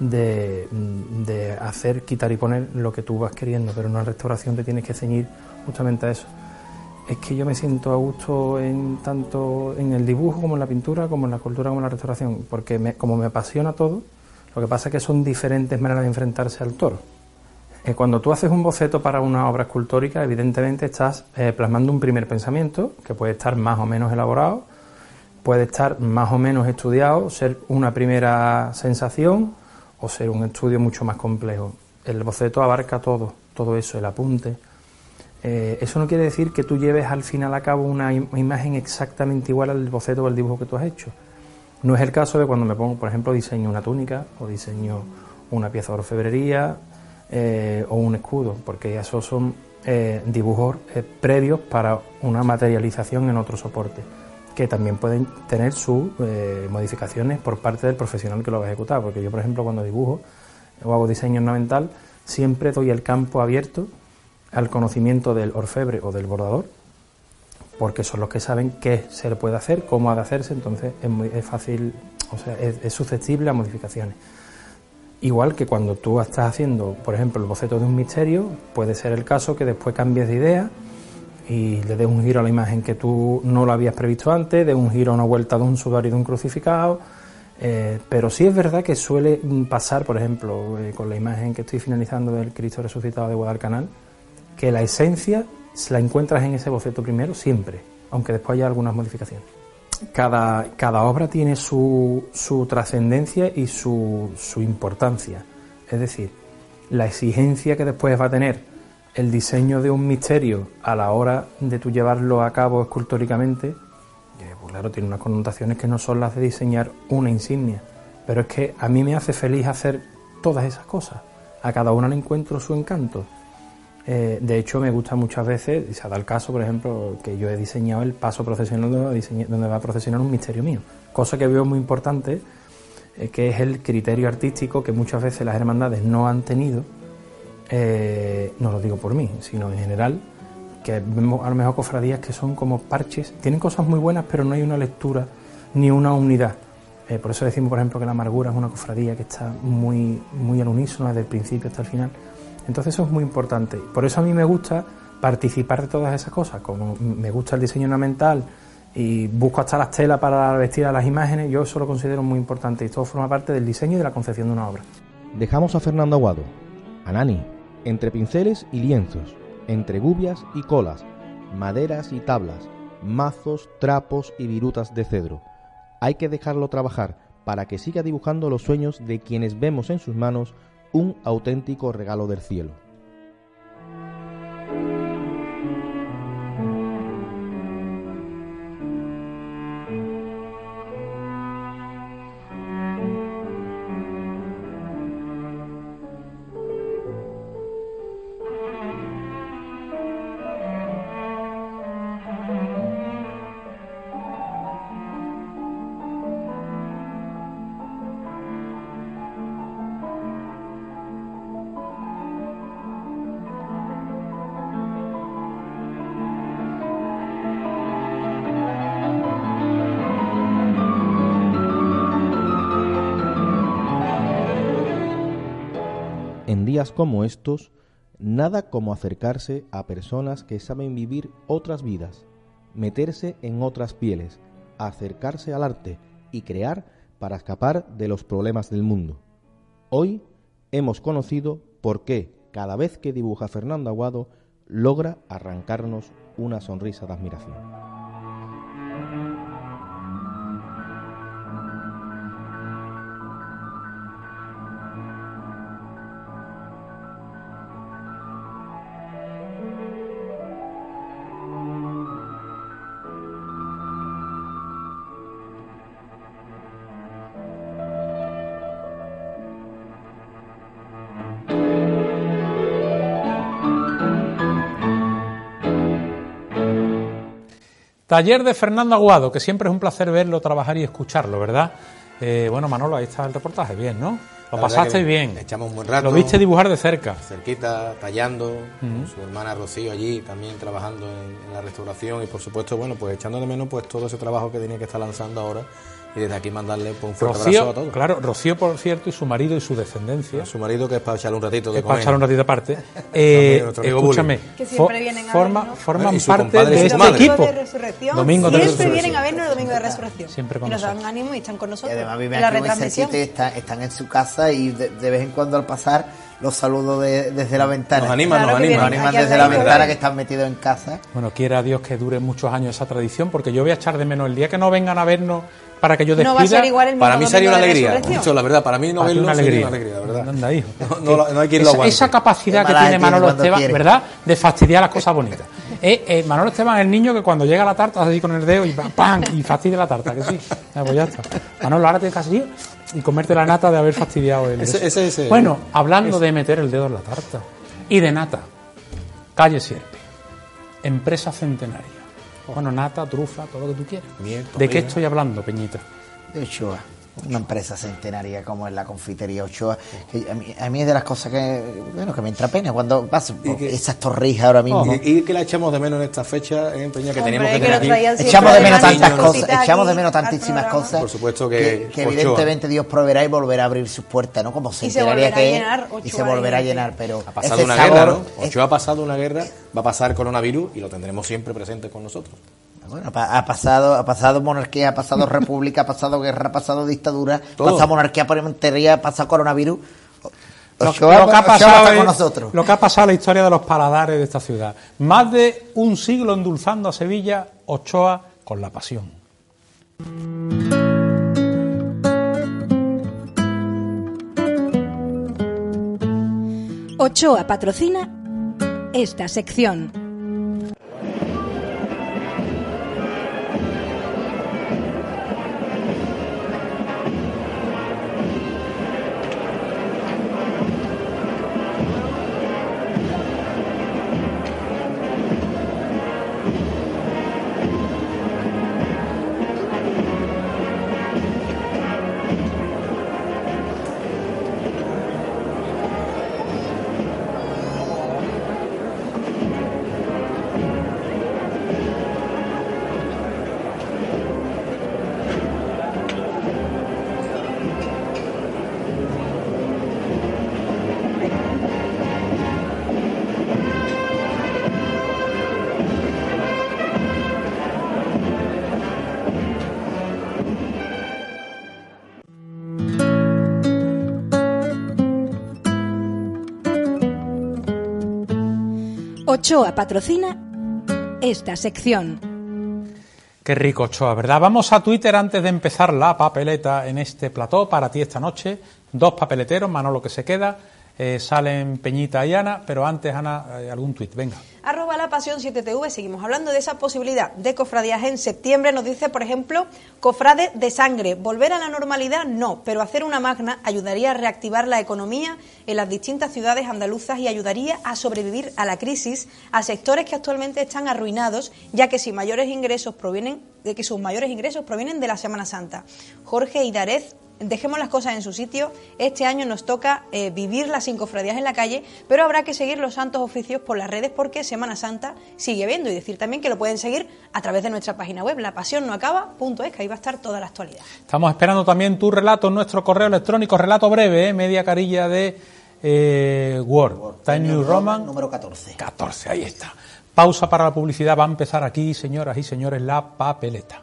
de, hacer, quitar y poner lo que tú vas queriendo, pero en una restauración te tienes que ceñir justamente a eso. es que yo me siento a gusto en tanto en el dibujo como en la pintura, como en la escultura, como en la restauración, porque como me apasiona todo, lo que pasa es que son diferentes maneras de enfrentarse al toro. Eh, cuando tú haces un boceto para una obra escultórica, evidentemente estás eh, plasmando un primer pensamiento que puede estar más o menos elaborado, puede estar más o menos estudiado, ser una primera sensación o ser un estudio mucho más complejo. El boceto abarca todo, todo eso, el apunte. Eh, eso no quiere decir que tú lleves al final a cabo una im- imagen exactamente igual al boceto o al dibujo que tú has hecho. No es el caso de cuando me pongo, por ejemplo, diseño una túnica o diseño una pieza de orfebrería eh, o un escudo, porque esos son eh, dibujos previos para una materialización en otro soporte, que también pueden tener sus eh, modificaciones por parte del profesional que lo va a ejecutar, porque yo, por ejemplo, cuando dibujo o hago diseño ornamental, siempre doy el campo abierto al conocimiento del orfebre o del bordador, porque son los que saben qué se le puede hacer, cómo ha de hacerse, entonces es, muy, es fácil, o sea, es, es susceptible a modificaciones. Igual que cuando tú estás haciendo, por ejemplo, el boceto de un misterio, puede ser el caso que después cambies de idea y le des un giro a la imagen que tú no lo habías previsto antes, de un giro a una vuelta de un sudario de un crucificado. eh, pero sí es verdad que suele mm, pasar, por ejemplo, eh, con la imagen que estoy finalizando del Cristo resucitado de Guadalcanal, que la esencia la encuentras en ese boceto primero siempre, aunque después haya algunas modificaciones. Cada, cada obra tiene su, su trascendencia y su, su importancia. Es decir, la exigencia que después va a tener el diseño de un misterio a la hora de tú llevarlo a cabo escultóricamente, eh, pues claro, tiene unas connotaciones que no son las de diseñar una insignia. Pero es que a mí me hace feliz hacer todas esas cosas. A cada una le encuentro su encanto. Eh, de hecho, me gusta muchas veces, y se dado el caso, por ejemplo, que yo he diseñado el paso procesional donde va a procesionar un misterio mío. Cosa que veo muy importante, eh, que es el criterio artístico que muchas veces las hermandades no han tenido, eh, no lo digo por mí, sino en general, que vemos a lo mejor cofradías que son como parches, tienen cosas muy buenas, pero no hay una lectura ni una unidad. Eh, por eso decimos, por ejemplo, que la amargura es una cofradía que está muy, muy al unísono desde el principio hasta el final. Entonces eso es muy importante. Por eso a mí me gusta participar de todas esas cosas. Como me gusta el diseño ornamental y busco hasta las telas para vestir a las imágenes, yo eso lo considero muy importante y todo forma parte del diseño y de la concepción de una obra. Dejamos a Fernando Aguado, a Nani, entre pinceles y lienzos, entre gubias y colas, maderas y tablas, mazos, trapos y virutas de cedro. Hay que dejarlo trabajar para que siga dibujando los sueños de quienes vemos en sus manos un auténtico regalo del cielo. Como estos, nada como acercarse a personas que saben vivir otras vidas, meterse en otras pieles, acercarse al arte y crear para escapar de los problemas del mundo. Hoy hemos conocido por qué cada vez que dibuja Fernando Aguado logra arrancarnos una sonrisa de admiración. Taller de Fernando Aguado, que siempre es un placer verlo, trabajar y escucharlo, ¿verdad? Eh, bueno, Manolo, ahí está el reportaje, bien, ¿no? Lo pasaste bien. Echamos un buen rato. Lo viste dibujar de cerca. cerquita, tallando, su hermana Rocío allí también trabajando en, en la restauración y por supuesto, bueno, pues echando de menos pues todo ese trabajo que tenía que estar lanzando ahora Y desde aquí mandarle pues, un fuerte abrazo a todos. claro, Rocío, por cierto, y su marido y su descendencia. A su marido que es para echarle un ratito de Es para comer. echar un ratito aparte. Eh, amigo escúchame, Que siempre vienen a forma- vernos. forman Y su parte compadre y de su este madre. equipo. de resurrección. Domingo de siempre resurrección. vienen a vernos el domingo de resurrección. Siempre con y nos dan ánimo y están con Y nosotros además viven en la retransmisión. y están, están en su casa y de, de vez en cuando al pasar los saludo de- desde la ventana. Nos animan, Claro nos animan. Nos animan desde la ventana que están metidos en casa. Bueno, quiera Dios que dure muchos años esa tradición, porque yo voy a echar de menos el día que no vengan a vernos para que yo despida. No va a ser igual el mismo Para mí sería una alegría. Mucho, la verdad, para mí no verlo una sería alegría. una alegría. Anda, hijo. No, no lo- no hay quien lo esa, aguante. esa capacidad que tiene Manolo Esteban, quiere. ¿verdad? De fastidiar las cosas bonitas. Eh, eh, Manolo Esteban es el niño que cuando llega la tarta hace así con el dedo y ¡pam! ¡pam! y fastidia la tarta, que sí. Ah, pues ya está. Manolo, ahora tienes que y comerte la nata de haber fastidiado el. Ese- ese- ese- bueno, hablando de meter el dedo en la tarta y de nata, calle Sierpe, empresa centenaria. Bueno, nata, trufa, todo lo que tú quieras. Miel, ¿De qué estoy hablando, Peñita? de Ochoa. Una empresa centenaria como es la confitería Ochoa. que a, mí, a mí es de las cosas que, bueno, que me entra pena cuando paso que- esas torrijas ahora mismo. Y, y que la echamos de menos en esta fecha, eh, Peña, que Hombre, teníamos que que tener aquí. Echamos de menos tantas cosas, echamos de menos tantísimas cosas. Por supuesto que que, evidentemente Dios proveerá y volverá a abrir sus puertas, ¿no? Como se centenaria que es, y se volverá a llenar, pero Ha pasado ese una sabor, guerra, ¿no? es- Ochoa ha pasado una guerra, va a pasar coronavirus y lo tendremos siempre presente con nosotros. Bueno, ha pasado, ha pasado monarquía, ha pasado república, ha pasado guerra, ha pasado dictadura, ha Todo. pasado monarquía, parliamentaria, ha pasado coronavirus. Lo, que ha pasado con nosotros. lo que ha pasado en la historia de los paladares de esta ciudad. Más de un siglo endulzando a Sevilla, Ochoa con la pasión. Ochoa patrocina esta sección. Ochoa patrocina esta sección. Qué rico, Ochoa, ¿verdad? Vamos a Twitter antes de empezar la papeleta en este plató para ti esta noche. Dos papeleteros, Manolo que se queda. eh, salen Peñita y Ana, pero antes, Ana, eh, algún tuit, venga. Arroba pasión 7TV, seguimos hablando de esa posibilidad de cofradías en septiembre. Nos dice, por ejemplo, cofrade de sangre. Volver a la normalidad, no, pero hacer una magna ayudaría a reactivar la economía en las distintas ciudades andaluzas y ayudaría a sobrevivir a la crisis a sectores que actualmente están arruinados, ya que si mayores ingresos provienen de que sus mayores ingresos provienen de la Semana Santa. Jorge Idarez Dejemos las cosas en su sitio. Este año nos toca eh, vivir las cinco cofradías en la calle, pero habrá que seguir los santos oficios por las redes porque Semana Santa sigue habiendo. Y decir también que lo pueden seguir a través de nuestra página web, lapasionnoacaba.es, que ahí va a estar toda la actualidad. Estamos esperando también tu relato en nuestro correo electrónico, relato breve, ¿eh? media carilla de eh, Word. Time New Roman. Número 14. 14, ahí está. Pausa para la publicidad, va a empezar aquí, señoras y señores, la papeleta.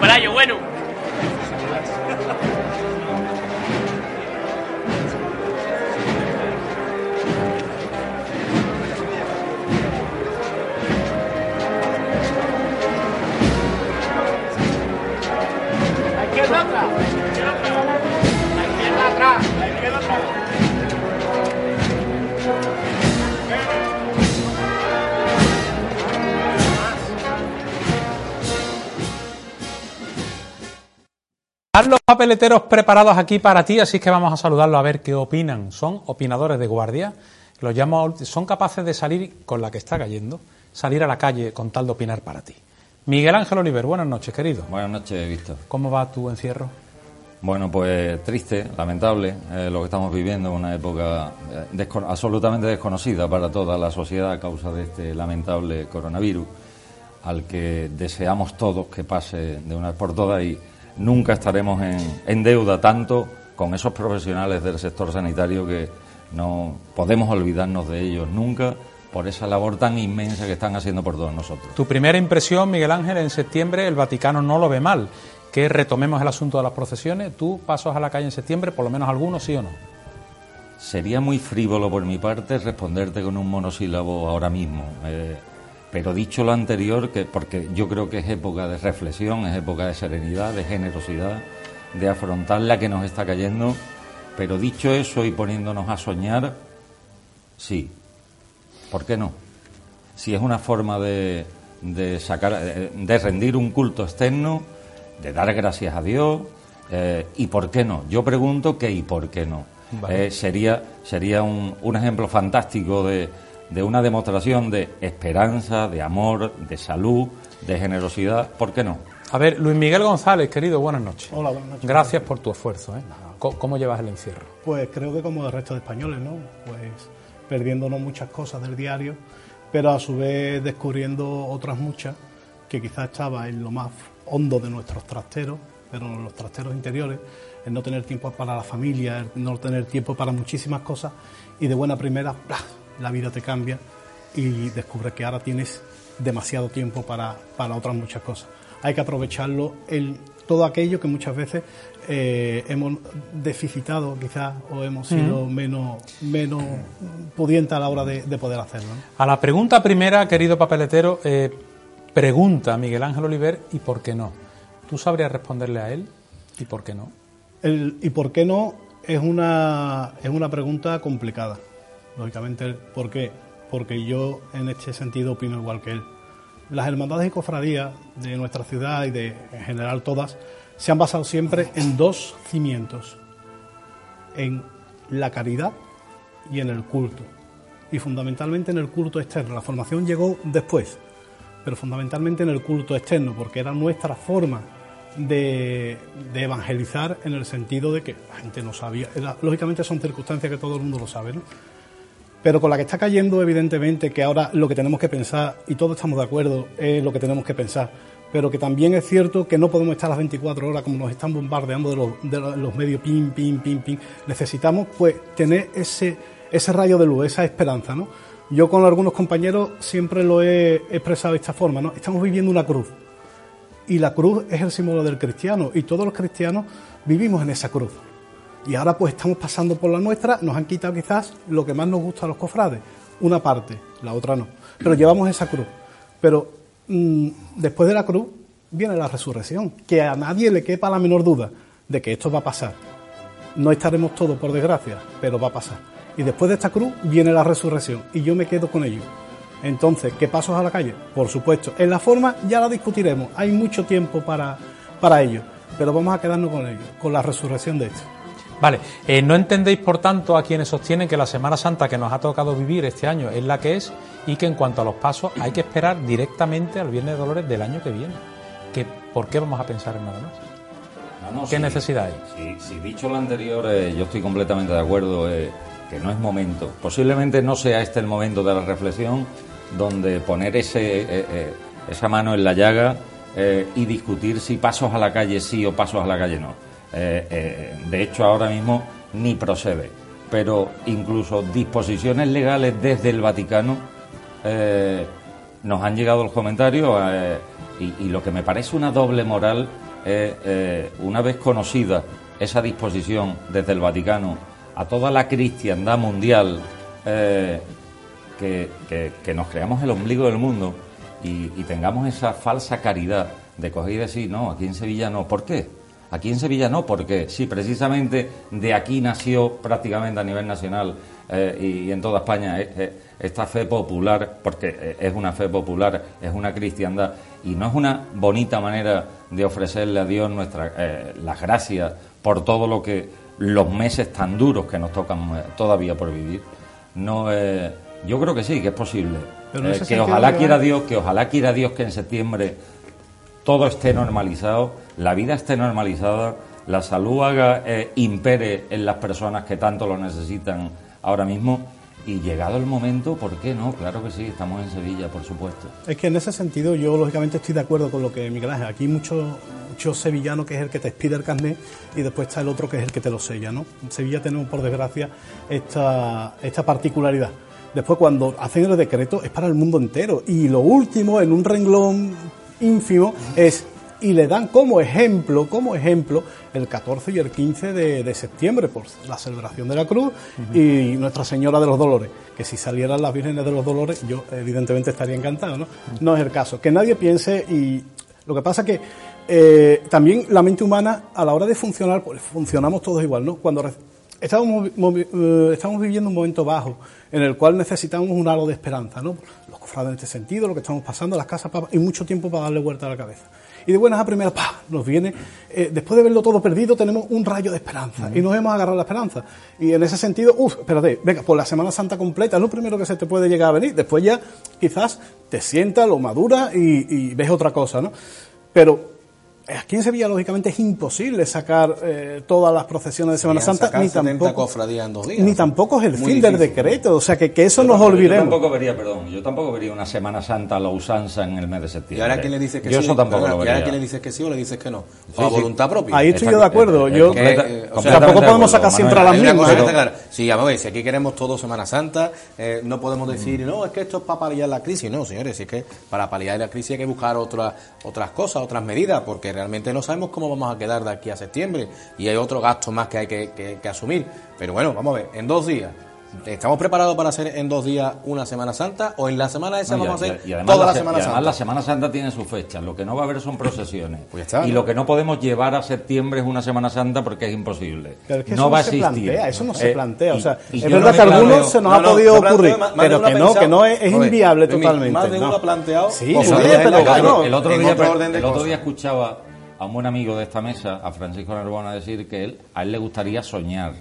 Bueno, Pelayo, bueno. Papeleteros preparados aquí para ti, así que vamos a saludarlos a ver qué opinan. Son opinadores de guardia. Los llamo, son capaces de salir con la que está cayendo, salir a la calle con tal de opinar para ti. Miguel Ángel Oliver, buenas noches, querido. Buenas noches, Víctor. ¿Cómo va tu encierro? Bueno, pues triste, lamentable, eh, lo que estamos viviendo, una época eh, absolutamente desconocida para toda la sociedad a causa de este lamentable coronavirus, al que deseamos todos que pase de una vez por todas y nunca estaremos en, en deuda tanto con esos profesionales del sector sanitario que no podemos olvidarnos de ellos nunca por esa labor tan inmensa que están haciendo por todos nosotros. Tu primera impresión, Miguel Ángel, en septiembre el Vaticano no lo ve mal. Que retomemos el asunto de las procesiones. ¿Tú pasos a la calle en septiembre, por lo menos algunos, sí o no? Sería muy frívolo por mi parte responderte con un monosílabo ahora mismo. eh, pero dicho lo anterior, que porque yo creo que es época de reflexión, es época de serenidad, de generosidad, de afrontar la que nos está cayendo. Pero dicho eso y poniéndonos a soñar, sí. ¿Por qué no? Si es una forma de, de sacar, eh, de rendir un culto externo, de dar gracias a Dios, eh, y por qué no. Yo pregunto que y por qué no. Vale. Eh, sería sería un, un ejemplo fantástico de, de una demostración de esperanza, de amor, de salud, de generosidad. ¿Por qué no? A ver, Luis Miguel González, querido, buenas noches. Hola, buenas noches. Gracias por tu esfuerzo. ¿eh? ¿Cómo, cómo llevas el encierro? Pues creo que como el resto de españoles, ¿no? Pues perdiéndonos muchas cosas del diario, pero a su vez descubriendo otras muchas que quizás estaba en lo más hondo de nuestros trasteros, pero en los trasteros interiores, el no tener tiempo para la familia, el no tener tiempo para muchísimas cosas y de buena primera, ¡plah! La vida te cambia y descubres que ahora tienes demasiado tiempo para, para otras muchas cosas. Hay que aprovecharlo el, todo aquello que muchas veces eh, hemos deficitado quizás o hemos sido menos, menos pudientes a la hora de, de poder hacerlo. ¿no? A la pregunta primera, querido papeletero, eh, pregunta Miguel Ángel Oliver, ¿y por qué no? ¿Tú sabrías responderle a él? ¿Y por qué no? El, ¿Y por qué no? Es una, es una pregunta complicada. Lógicamente, ¿por qué? Porque yo en este sentido opino igual que él. Las hermandades y cofradías de nuestra ciudad y de en general todas se han basado siempre en dos cimientos, en la caridad y en el culto. Y fundamentalmente en el culto externo. La formación llegó después, pero fundamentalmente en el culto externo, porque era nuestra forma de, de evangelizar en el sentido de que la gente no sabía. Lógicamente son circunstancias que todo el mundo lo sabe, ¿no? Pero con la que está cayendo, evidentemente, que ahora lo que tenemos que pensar, y todos estamos de acuerdo, es lo que tenemos que pensar, pero que también es cierto que no podemos estar las 24 horas como nos están bombardeando de los, de los medios, pim, pim, pim, pim. Necesitamos, pues, tener ese, ese rayo de luz, esa esperanza, ¿no? Yo con algunos compañeros siempre lo he expresado de esta forma, ¿no? Estamos viviendo una cruz. Y la cruz es el símbolo del cristiano, y todos los cristianos vivimos en esa cruz. Y ahora pues estamos pasando por la nuestra, nos han quitado quizás lo que más nos gusta a los cofrades, una parte, la otra no. Pero llevamos esa cruz. Pero mm, después de la cruz viene la resurrección, que a nadie le quepa la menor duda de que esto va a pasar. No estaremos todos, por desgracia, pero va a pasar. Y después de esta cruz viene la resurrección, y yo me quedo con ello. Entonces, ¿qué pasos a la calle? Por supuesto. En la forma ya la discutiremos, hay mucho tiempo para, para ello, pero vamos a quedarnos con ello, con la resurrección de esto. Vale, eh, no entendéis por tanto a quienes sostienen que la Semana Santa que nos ha tocado vivir este año es la que es y que en cuanto a los pasos hay que esperar directamente al Viernes de Dolores del año que viene. Que, ¿Por qué vamos a pensar en nada más? ¿Qué sí, necesidad hay? sí, dicho lo anterior, eh, yo estoy completamente de acuerdo eh, que no es momento. Posiblemente no sea este el momento de la reflexión donde poner ese, esa mano en la llaga y discutir si pasos a la calle sí o pasos a la calle no. Eh, eh, de hecho, ahora mismo ni procede. Pero incluso disposiciones legales desde el Vaticano eh, nos han llegado los comentarios y, lo que me parece una doble moral una vez conocida esa disposición desde el Vaticano a toda la cristiandad mundial, que nos creamos el ombligo del mundo y, y tengamos esa falsa caridad de coger y decir, no, aquí en Sevilla no. ¿Por qué? Aquí en Sevilla no, porque sí, precisamente de aquí nació prácticamente a nivel nacional eh, y, y en toda España eh, eh, esta fe popular, porque es una fe popular, es una cristiandad, y no es una bonita manera de ofrecerle a Dios nuestra, eh, las gracias por todo lo que los meses tan duros que nos tocan todavía por vivir. No, yo creo que sí, que es posible. Eh, que ojalá quiera Dios, que ojalá quiera Dios que en septiembre todo esté normalizado, la vida esté normalizada, la salud haga eh, impere en las personas que tanto lo necesitan ahora mismo. Y llegado el momento, ¿por qué no? Claro que sí, estamos en Sevilla, por supuesto. Es que en ese sentido yo lógicamente estoy de acuerdo con lo que Miguel Ángel. Aquí mucho sevillano que es el que te expide el carnet y después está el otro que es el que te lo sella, ¿no? En Sevilla tenemos por desgracia esta, esta particularidad. Después cuando hacen el decreto es para el mundo entero y lo último en un renglón ínfimo es y le dan como ejemplo, como ejemplo, el 14 y el 15 de, de septiembre por la celebración de la Cruz y Nuestra Señora de los Dolores. Que si salieran las Vírgenes de los Dolores, yo evidentemente estaría encantado, ¿no? No es el caso. Que nadie piense y lo que pasa que eh, también la mente humana a la hora de funcionar, pues funcionamos todos igual, ¿no? Cuando estamos, eh, estamos viviendo un momento bajo en el cual necesitamos un halo de esperanza, ¿no? Los cofrades en este sentido, lo que estamos pasando, las casas, y mucho tiempo para darle vuelta a la cabeza. Y de buenas a primeras, ¡pah! nos viene, eh, después de verlo todo perdido, tenemos un rayo de esperanza y nos hemos agarrado la esperanza. Y en ese sentido, uff, espérate, venga, por la Semana Santa completa es lo primero que se te puede llegar a venir. Después ya quizás te sientas, lo maduras y, y ves otra cosa, ¿no? Pero aquí en Sevilla, lógicamente, es imposible sacar eh, todas las procesiones de Semana Santa, ni 70 tampoco, en dos días. ni tampoco es el Muy fin del decreto. O sea, que, que eso Yo nos tampoco- olvidemos. Yo tampoco vería, perdón, yo tampoco vería una Semana Santa a la usanza en el mes de ¿Y septiembre. ahora quién le dice que yo sí? eso tampoco Perdona, lo ¿Y vería. ahora quién le dices que sí o le dices que no? Sí, a sí. voluntad propia. Ahí estoy yo de acuerdo. Yo- Que, eh, o sea, tampoco de podemos acuerdo, sacar siempre a las mismas. pero-. Sí, vamos a ver, si aquí queremos todo Semana Santa, eh, no podemos decir, no, es que esto es para paliar la crisis. No, señores, si es que para paliar la crisis hay que buscar otras otras cosas, otras medidas, porque realmente no sabemos cómo vamos a quedar de aquí a septiembre y hay otro gasto más que hay que, que- que asumir. Pero bueno, vamos a ver, en dos días. ¿Estamos preparados para hacer en dos días una Semana Santa o en la semana esa No, vamos a hacer y- toda la se- Semana y además Santa? la Semana Santa tiene su fecha. Lo que no va a haber son procesiones. Pues ya está, y ¿no? lo que no podemos llevar a septiembre es una Semana Santa porque es imposible. Pero es que no eso va no a se existir. plantea, eso no se Eh, plantea. y- o sea, y es verdad no que a algunos se nos No, ha no, podido se ocurrir, más- más de pero que no, que no es, es inviable totalmente. Más de uno no. ha planteado Sí, pero el otro el día escuchaba a un buen amigo de esta mesa, a Francisco Narbona, decir que él, a él le gustaría soñar.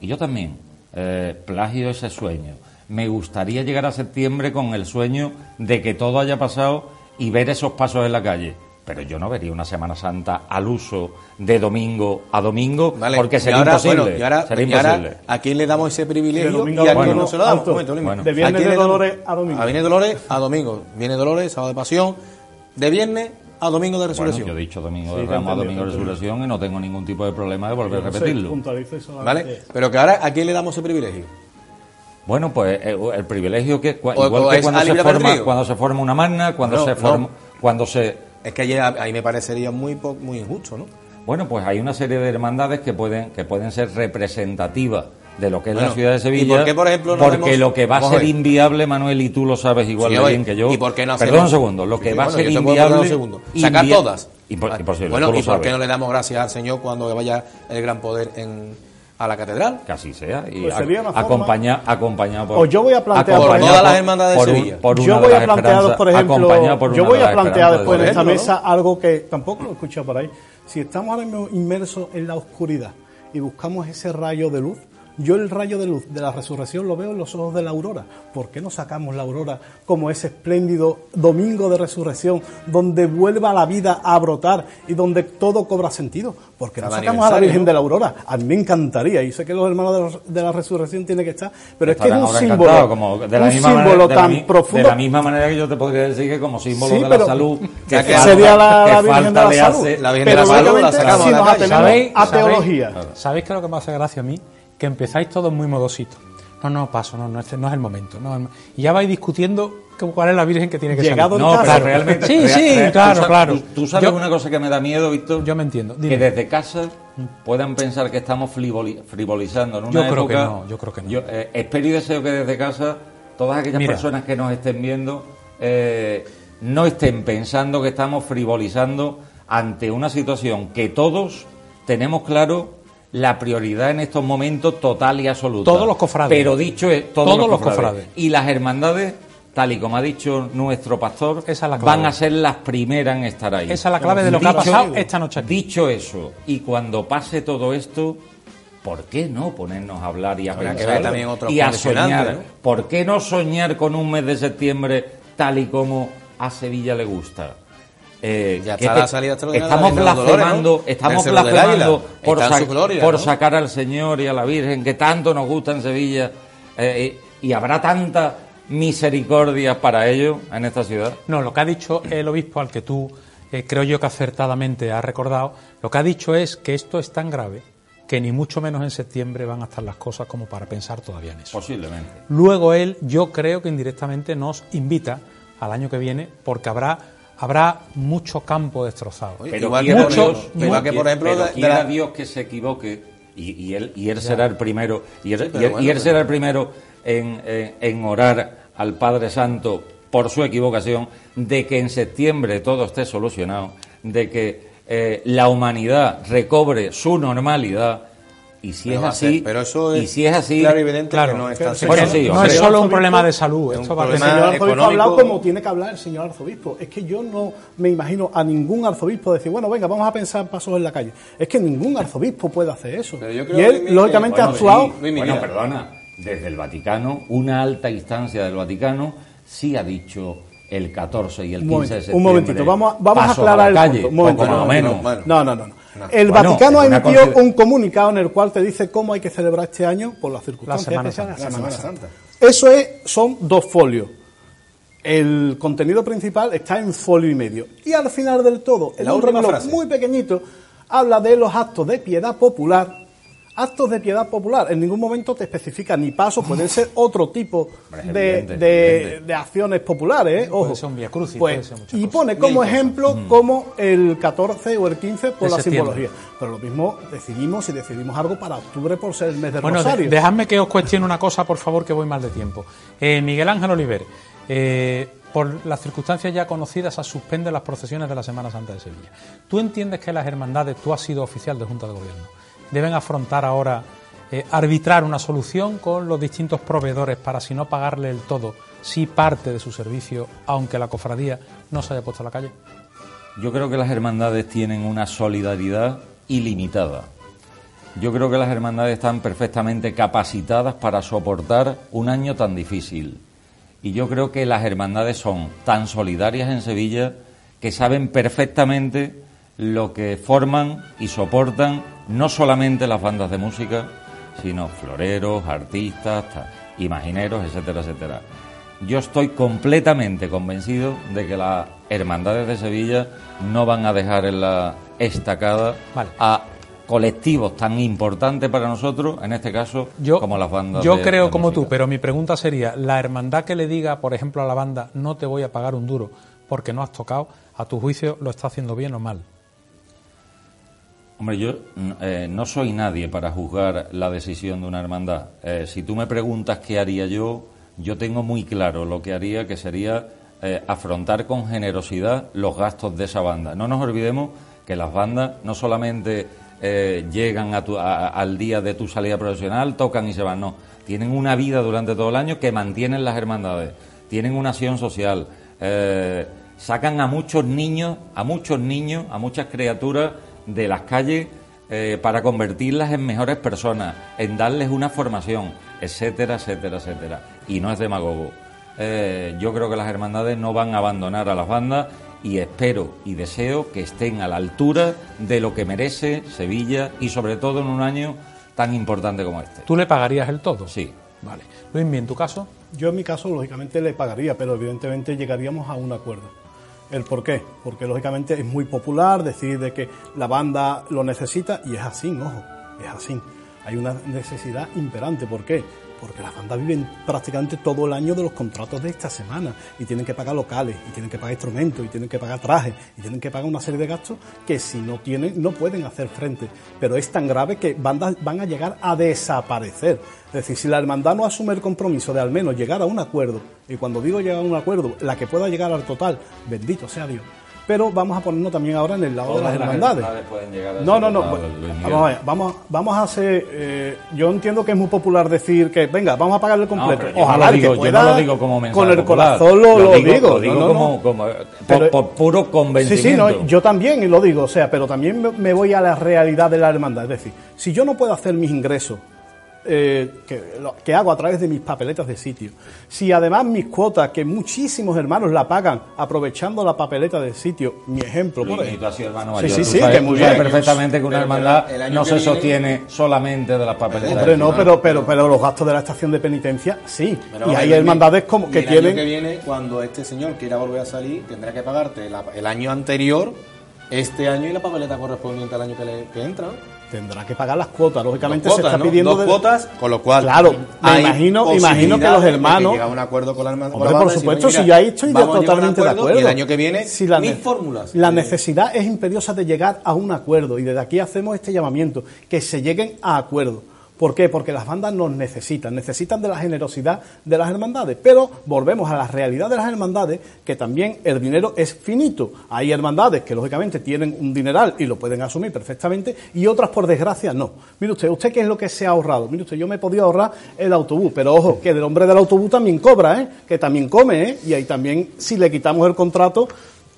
Y yo también, eh, plagio ese sueño. Me gustaría llegar a septiembre con el sueño de que todo haya pasado y ver esos pasos en la calle. Pero yo no vería una Semana Santa al uso de domingo a domingo Vale, porque y sería ahora, imposible. bueno, y ahora, sería y ahora, imposible. ¿a quién le damos ese privilegio y a quién no se lo damos? Alto. Un momento, Luismi. Bueno. De ¿A viernes de? Dolores a domingo. A Viernes Dolores a domingo. Viene Dolores, sábado de pasión. De viernes a domingo de Bueno, resurrección. yo he dicho domingo Sí, de te Ramos a domingo de resurrección y no tengo ningún tipo de problema de volver a repetirlo. ¿Vale? Pero que ahora, ¿a quién le damos ese privilegio? Bueno, pues eh, el privilegio que cua- O- igual o que es cuando a se forma cuando se forma una magna, cuando No, se no. forma cuando se Es que ahí, ahí me parecería muy po- muy injusto, ¿no? bueno, pues hay una serie de hermandades que pueden que pueden ser representativas de lo que es Bueno, la ciudad de ¿y Sevilla. por qué, por ejemplo, no porque vemos- lo que va a ser inviable, Manuel, y tú lo sabes igual Sí, de bien que yo. ¿y por qué no Perdón hacemos- un segundo, lo que Sí, va bueno, a ser inviable. un segundo. Sacar todas. Impo- imposible. Bueno, ¿y por qué no le damos gracias al Señor cuando vaya el gran poder en, a la catedral? que así sea y Pues a- sería una forma- acompaña- acompañado por O yo voy a plantear, acompañado por todas las hermandades de por un- Sevilla. por yo voy a plantear, por ejemplo, por yo voy a plantear después en de esta Sevilla. mesa algo que tampoco lo he escuchado por ahí. Si estamos ahora mismo inmersos en la oscuridad y buscamos ese rayo de luz, yo el rayo de luz de la resurrección lo veo en los ojos de la aurora. ¿Por qué no sacamos la aurora como ese espléndido domingo de resurrección donde vuelva la vida a brotar y donde todo cobra sentido? ¿Por qué no Cada sacamos a la Virgen ¿no? de la Aurora? A mí me encantaría, y sé que los hermanos de la, de resurrección tienen que estar, pero es que es un símbolo, como de la un misma símbolo manera, de la tan profundo. De la misma manera que yo te podría decir que como símbolo Sí, de la salud, que falta- sería la, que la Virgen de la Salud. hace- La Virgen de pero la Salud la lógicamente, sacamos si a la nos calle. atenemos ¿Sabéis, a sabéis- teología. ¿Sabéis qué es lo que me hace gracia a mí? Que empezáis todos muy modositos. No, no, paso, no, no, este no es el momento. No, y ya vais discutiendo cuál es la Virgen que tiene que Llegado salir. No, pero realmente. Sí, real- sí, real- claro, tú claro. Tú, tú sabes Yo- una cosa que me da miedo, Víctor. Yo me entiendo. Dime. Que desde casa puedan pensar que estamos frivoli- frivolizando en una Yo creo que no, yo creo que no. eh, espero y deseo que desde casa todas aquellas Mira. personas que nos estén viendo eh, no estén pensando que estamos frivolizando ante una situación que todos tenemos claro la prioridad en estos momentos total y absoluta. Todos los cofrades. Pero dicho es, todos, Todos los, los cofrades. Y las hermandades, tal y como ha dicho nuestro pastor, Esa es la clave. van a ser las primeras en estar ahí. Esa es la clave de lo que ha pasado esta noche aquí. Dicho eso, y cuando pase todo esto, ¿por qué no ponernos a hablar y a Habrá pensar también otros y a soñar? ¿no? ¿Por qué no soñar con un mes de septiembre tal y como a Sevilla le gusta? Eh, Ya que está te- la salida extraordinaria estamos Dolores, blasfemando, ¿no? estamos blasfemando por, gloria, por ¿no? sacar al Señor y a la Virgen que tanto nos gusta en Sevilla eh, y habrá tanta misericordia para ello en esta ciudad. No, lo que ha dicho el obispo, al que tú eh, creo yo que acertadamente has recordado, lo que ha dicho es que esto es tan grave que ni mucho menos en septiembre van a estar las cosas como para pensar todavía en eso. Posiblemente. Luego él, yo creo que indirectamente nos invita al año que viene porque habrá habrá mucho campo destrozado. Pero igual que quiera por mucho, ejemplo- igual que por ejemplo pero de quiera la- Dios que se equivoque y, y él y él será el primero y él, Sí, y pero él- bueno, y él pero- será el primero en, en- en orar al Padre Santo por su equivocación de que en septiembre todo esté solucionado de que eh, la humanidad recobre su normalidad y si Pero es va a ser- así pero eso y si es así claro y evidente claro, que no es tan no- sí, no es solo un problema de salud, es un esto va a El problema señor arzobispo ha económico. hablado como tiene que hablar el señor arzobispo. Es que yo no me imagino a ningún arzobispo decir, bueno, venga, vamos a pensar pasos en la calle. Es que ningún arzobispo puede hacer eso. Pero yo Y creo él, que- lógicamente, ha actuado. sí. Bueno, perdona, desde el Vaticano, una alta instancia del Vaticano sí ha dicho el 14 y el 15 Un, momento, de un septiembre. momentito, vamos, a- vamos a pasos aclarar la el calle, punto. Un momento, poco más o no, menos. no. No, no, no. El Bueno, Vaticano ha emitido consider- un comunicado en el cual te dice cómo hay que celebrar este año por las circunstancias Semana especiales de La la Semana Semana Santa. Eso es, son dos folios. El contenido principal está en folio y medio. Y al final del todo, en La un frase. muy pequeñito, habla de los actos de piedad popular. Actos de piedad popular. En ningún momento te especifica ni paso, pueden ser otro tipo de, evidente, de- evidente. de acciones populares. ¿eh? Ojo. ser un Vía Crucis, Pues, puede ser y cosas. pone como ejemplo como el 14 o el 15 por De la septiembre. simbología. Pero lo mismo decidimos si decidimos algo para octubre por ser el mes del Bueno, de- Rosario. dejadme que os cuestione una cosa, por favor, que voy mal de tiempo. Eh, Miguel Ángel Oliver, eh, por las circunstancias ya conocidas, se suspenden las procesiones de la Semana Santa de Sevilla. ¿Tú entiendes que las hermandades, tú has sido oficial de Junta de Gobierno, deben afrontar ahora, eh, arbitrar una solución con los distintos proveedores para, si no pagarle el todo, sí parte de su servicio, aunque la cofradía no se haya puesto a la calle? Yo creo que las hermandades tienen una solidaridad ilimitada. Yo creo que las hermandades están perfectamente capacitadas para soportar un año tan difícil. Y yo creo que las hermandades son tan solidarias en Sevilla que saben perfectamente lo que forman y soportan no solamente las bandas de música, sino floreros, artistas, ta- imagineros, etcétera, etcétera. Yo estoy completamente convencido de que las hermandades de Sevilla no van a dejar en la estacada Vale. a colectivos tan importantes para nosotros, en este caso, Yo, como las bandas yo de- creo de como música. tú, pero mi pregunta sería, la hermandad que le diga, por ejemplo, a la banda, no te voy a pagar un duro porque no has tocado, a tu juicio lo está haciendo bien o mal. Hombre, yo eh, no soy nadie para juzgar la decisión de una hermandad. Eh, si tú me preguntas qué haría yo, yo tengo muy claro lo que haría, que sería eh, afrontar con generosidad los gastos de esa banda. No nos olvidemos que las bandas no solamente eh, llegan a tu- a- al día de tu salida profesional, tocan y se van, no. Tienen una vida durante todo el año que mantienen las hermandades, tienen una acción social, eh, sacan a muchos niños, a muchos niños, a muchas criaturas de las calles eh, para convertirlas en mejores personas, en darles una formación, etcétera, etcétera, etcétera. Y no es demagogo. Eh, yo creo que las hermandades no van a abandonar a las bandas y espero y deseo que estén a la altura de lo que merece Sevilla y sobre todo en un año tan importante como este. ¿Tú le pagarías el todo? Sí. Vale. Luis, ¿en tu caso? Yo en mi caso, lógicamente, le pagaría, pero evidentemente llegaríamos a un acuerdo. ¿El por qué? Porque lógicamente es muy popular decir de que la banda lo necesita y es así, ojo, es así. Hay una necesidad imperante. ¿Por qué? Porque las bandas viven prácticamente todo el año de los contratos de esta semana y tienen que pagar locales, y tienen que pagar instrumentos, y tienen que pagar trajes, y tienen que pagar una serie de gastos que si no tienen no pueden hacer frente. Pero es tan grave que bandas van a llegar a desaparecer. Es decir, si la hermandad no asume el compromiso de al menos llegar a un acuerdo, y cuando digo llegar a un acuerdo, la que pueda llegar al total, bendito sea Dios, pero vamos a ponernos también ahora en el lado de las las hermandades. No, no, no. Vamos a ver, vamos, vamos a hacer. eh, yo entiendo que es muy popular decir que, venga, vamos a pagarle completo. pero yo no Ojalá lo que digo, yo no lo digo como mensaje Con el popular. corazón lo, digo- digo. lo digo no, como- como- Pero- por- por puro Sí, sí, convencimiento. no, yo también, y lo digo, o sea, pero también me- me voy a la realidad de la hermandad. Es decir, si yo no puedo hacer mis ingresos eh, que, lo- que hago a través de mis papeletas de sitio, si además mis cuotas, que muchísimos hermanos la pagan aprovechando la papeleta de sitio, mi ejemplo, por ejemplo. Sí, mayor. sí, Tú sí, sabes- que muy bien. perfectamente que una hermandad no se viene- sostiene solamente de las papeletas. Hombre, no, pero, pero, pero los gastos de la estación de penitencia, sí. Pero y hay hermandades como y que el tienen. año que viene, cuando este señor quiera volver a salir, tendrá que pagarte la- el año anterior, este año y la papeleta correspondiente al año que, le, que entra. ¿no? Tendrá que pagar las cuotas, lógicamente Dos se cuotas, está ¿no? pidiendo Dos de- cuotas, con lo cual Claro, me imagino, imagino que los que hermanos. a un acuerdo con la hermandad. Hombre, con la por supuesto, si mira, yo ahí estoy totalmente de acuerdo. Y el año que viene, Si la mis fórmulas. La necesidad es imperiosa de llegar a un acuerdo y desde aquí hacemos este llamamiento, que se lleguen a acuerdo. ¿Por qué? Porque las bandas nos necesitan, necesitan de la generosidad de las hermandades. Pero volvemos a la realidad de las hermandades, que también el dinero es finito. Hay hermandades que lógicamente tienen un dineral y lo pueden asumir perfectamente y otras por desgracia no. Mire usted, ¿usted qué es lo que se ha ahorrado? Mire usted, yo me podido ahorrar el autobús, pero ojo, que el hombre del autobús también cobra, ¿eh? que también come, ¿eh? y ahí también, si le quitamos el contrato,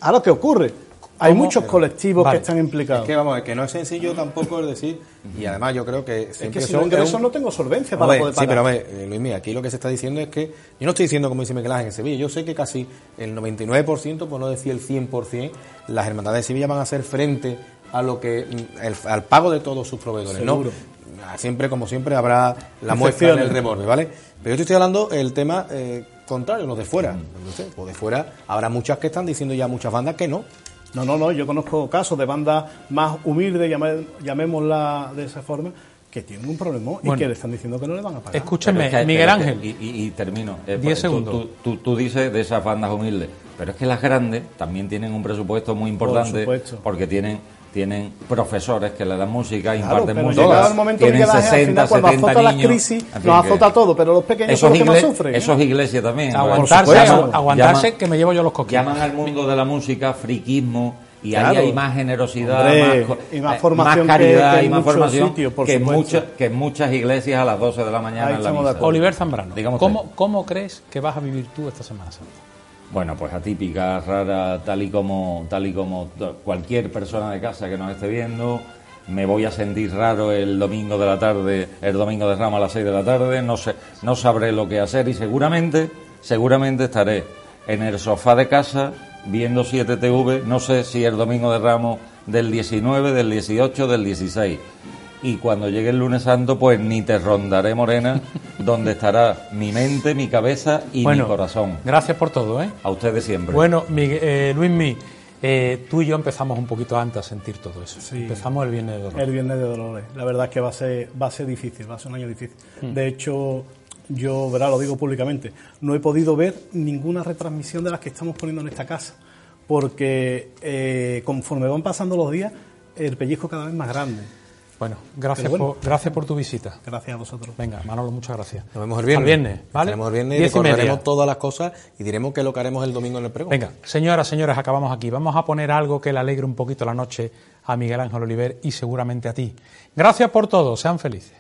ahora ¿qué ocurre? Hay muchos colectivos Vale. que están implicados. Es que vamos, es que no es sencillo tampoco es decir, y además yo creo que Es que si son- no ingreso un- no tengo solvencia para Hombre, poder Sí, pagar. pero a ver, eh, Luis, mira, aquí lo que se está diciendo es que, yo no estoy diciendo como dice Miguel Ángel en Sevilla, yo sé que casi el 99%, por no decir el 100%, las hermandades de Sevilla van a hacer frente a lo que, mm, el- al pago de todos sus proveedores, Seguro. ¿no? Ah, Siempre, como siempre, habrá la muestra en el ¿vale? Pero yo te estoy hablando el tema eh, contrario, los de fuera. No sé, de fuera habrá muchas que están diciendo ya muchas bandas que no. No, no, no, yo conozco casos de bandas más humildes, llame- llamémosla de esa forma, que tienen un problema y que le están diciendo que no le van a pagar. Escúcheme, Pero es que- Miguel pero es que- Ángel. y, y- y termino. Eh, Diez tú- segundos. Tú, tú- tú dices de esas bandas humildes, pero es que las grandes también tienen un presupuesto muy importante supuesto. porque tienen tienen profesores que le dan música, Claro, imparten pero música, el momento tienen al 60, final, cuando 70 azota la niños. crisis, en fin, nos que- azota todo, pero los pequeños Eso son los que más sufren. ¿eh? Eso es iglesia también. Aguantarse, aguantarse Llaman- que me llevo yo los coquillos. Llaman al mundo de la música friquismo y ahí Claro. hay más generosidad, Hombre, más, y más eh, formación más caridad que- que y en más formación sitios, por que, muchas, que muchas iglesias a las 12 de la mañana Ahí en la misa. Oliver Zambrano. ¿cómo, ¿cómo crees que vas a vivir tú esta Semana Santa? Bueno, pues atípica, rara, tal y como tal y como cualquier persona de casa que nos esté viendo. Me voy a sentir raro el domingo de la tarde, el domingo de Ramos a las 6 de la tarde. No sé, no sabré lo que hacer y seguramente, seguramente estaré en el sofá de casa viendo 7 TV. No sé si el domingo de Ramos del 19, del 18, del 16. Y cuando llegue el lunes santo, pues ni te rondaré morena, donde estará mi mente, mi cabeza y Bueno, mi corazón. Gracias por todo, ¿eh? A ustedes siempre. Bueno, Miguel, eh, Luismi, eh, tú y yo empezamos un poquito antes a sentir todo eso. Sí. Empezamos el viernes de dolor. El Viernes de Dolores. La verdad es que va a ser, va a ser difícil, va a ser un año difícil. Mm. De hecho, yo, verá, lo digo públicamente, no he podido ver ninguna retransmisión de las que estamos poniendo en esta casa, porque eh, conforme van pasando los días, el pellizco cada vez más grande. Bueno, gracias, bueno. por, gracias por tu visita. Gracias a vosotros. Venga, Manolo, muchas gracias. Nos vemos el viernes. Al viernes, ¿vale? Nos vemos el viernes y recordaremos todas las cosas y diremos qué es lo que haremos el domingo en el pregón. Venga, señoras, señores, acabamos aquí. Vamos a poner algo que le alegre un poquito la noche a Miguel Ángel Oliver y seguramente a ti. Gracias por todo, sean felices.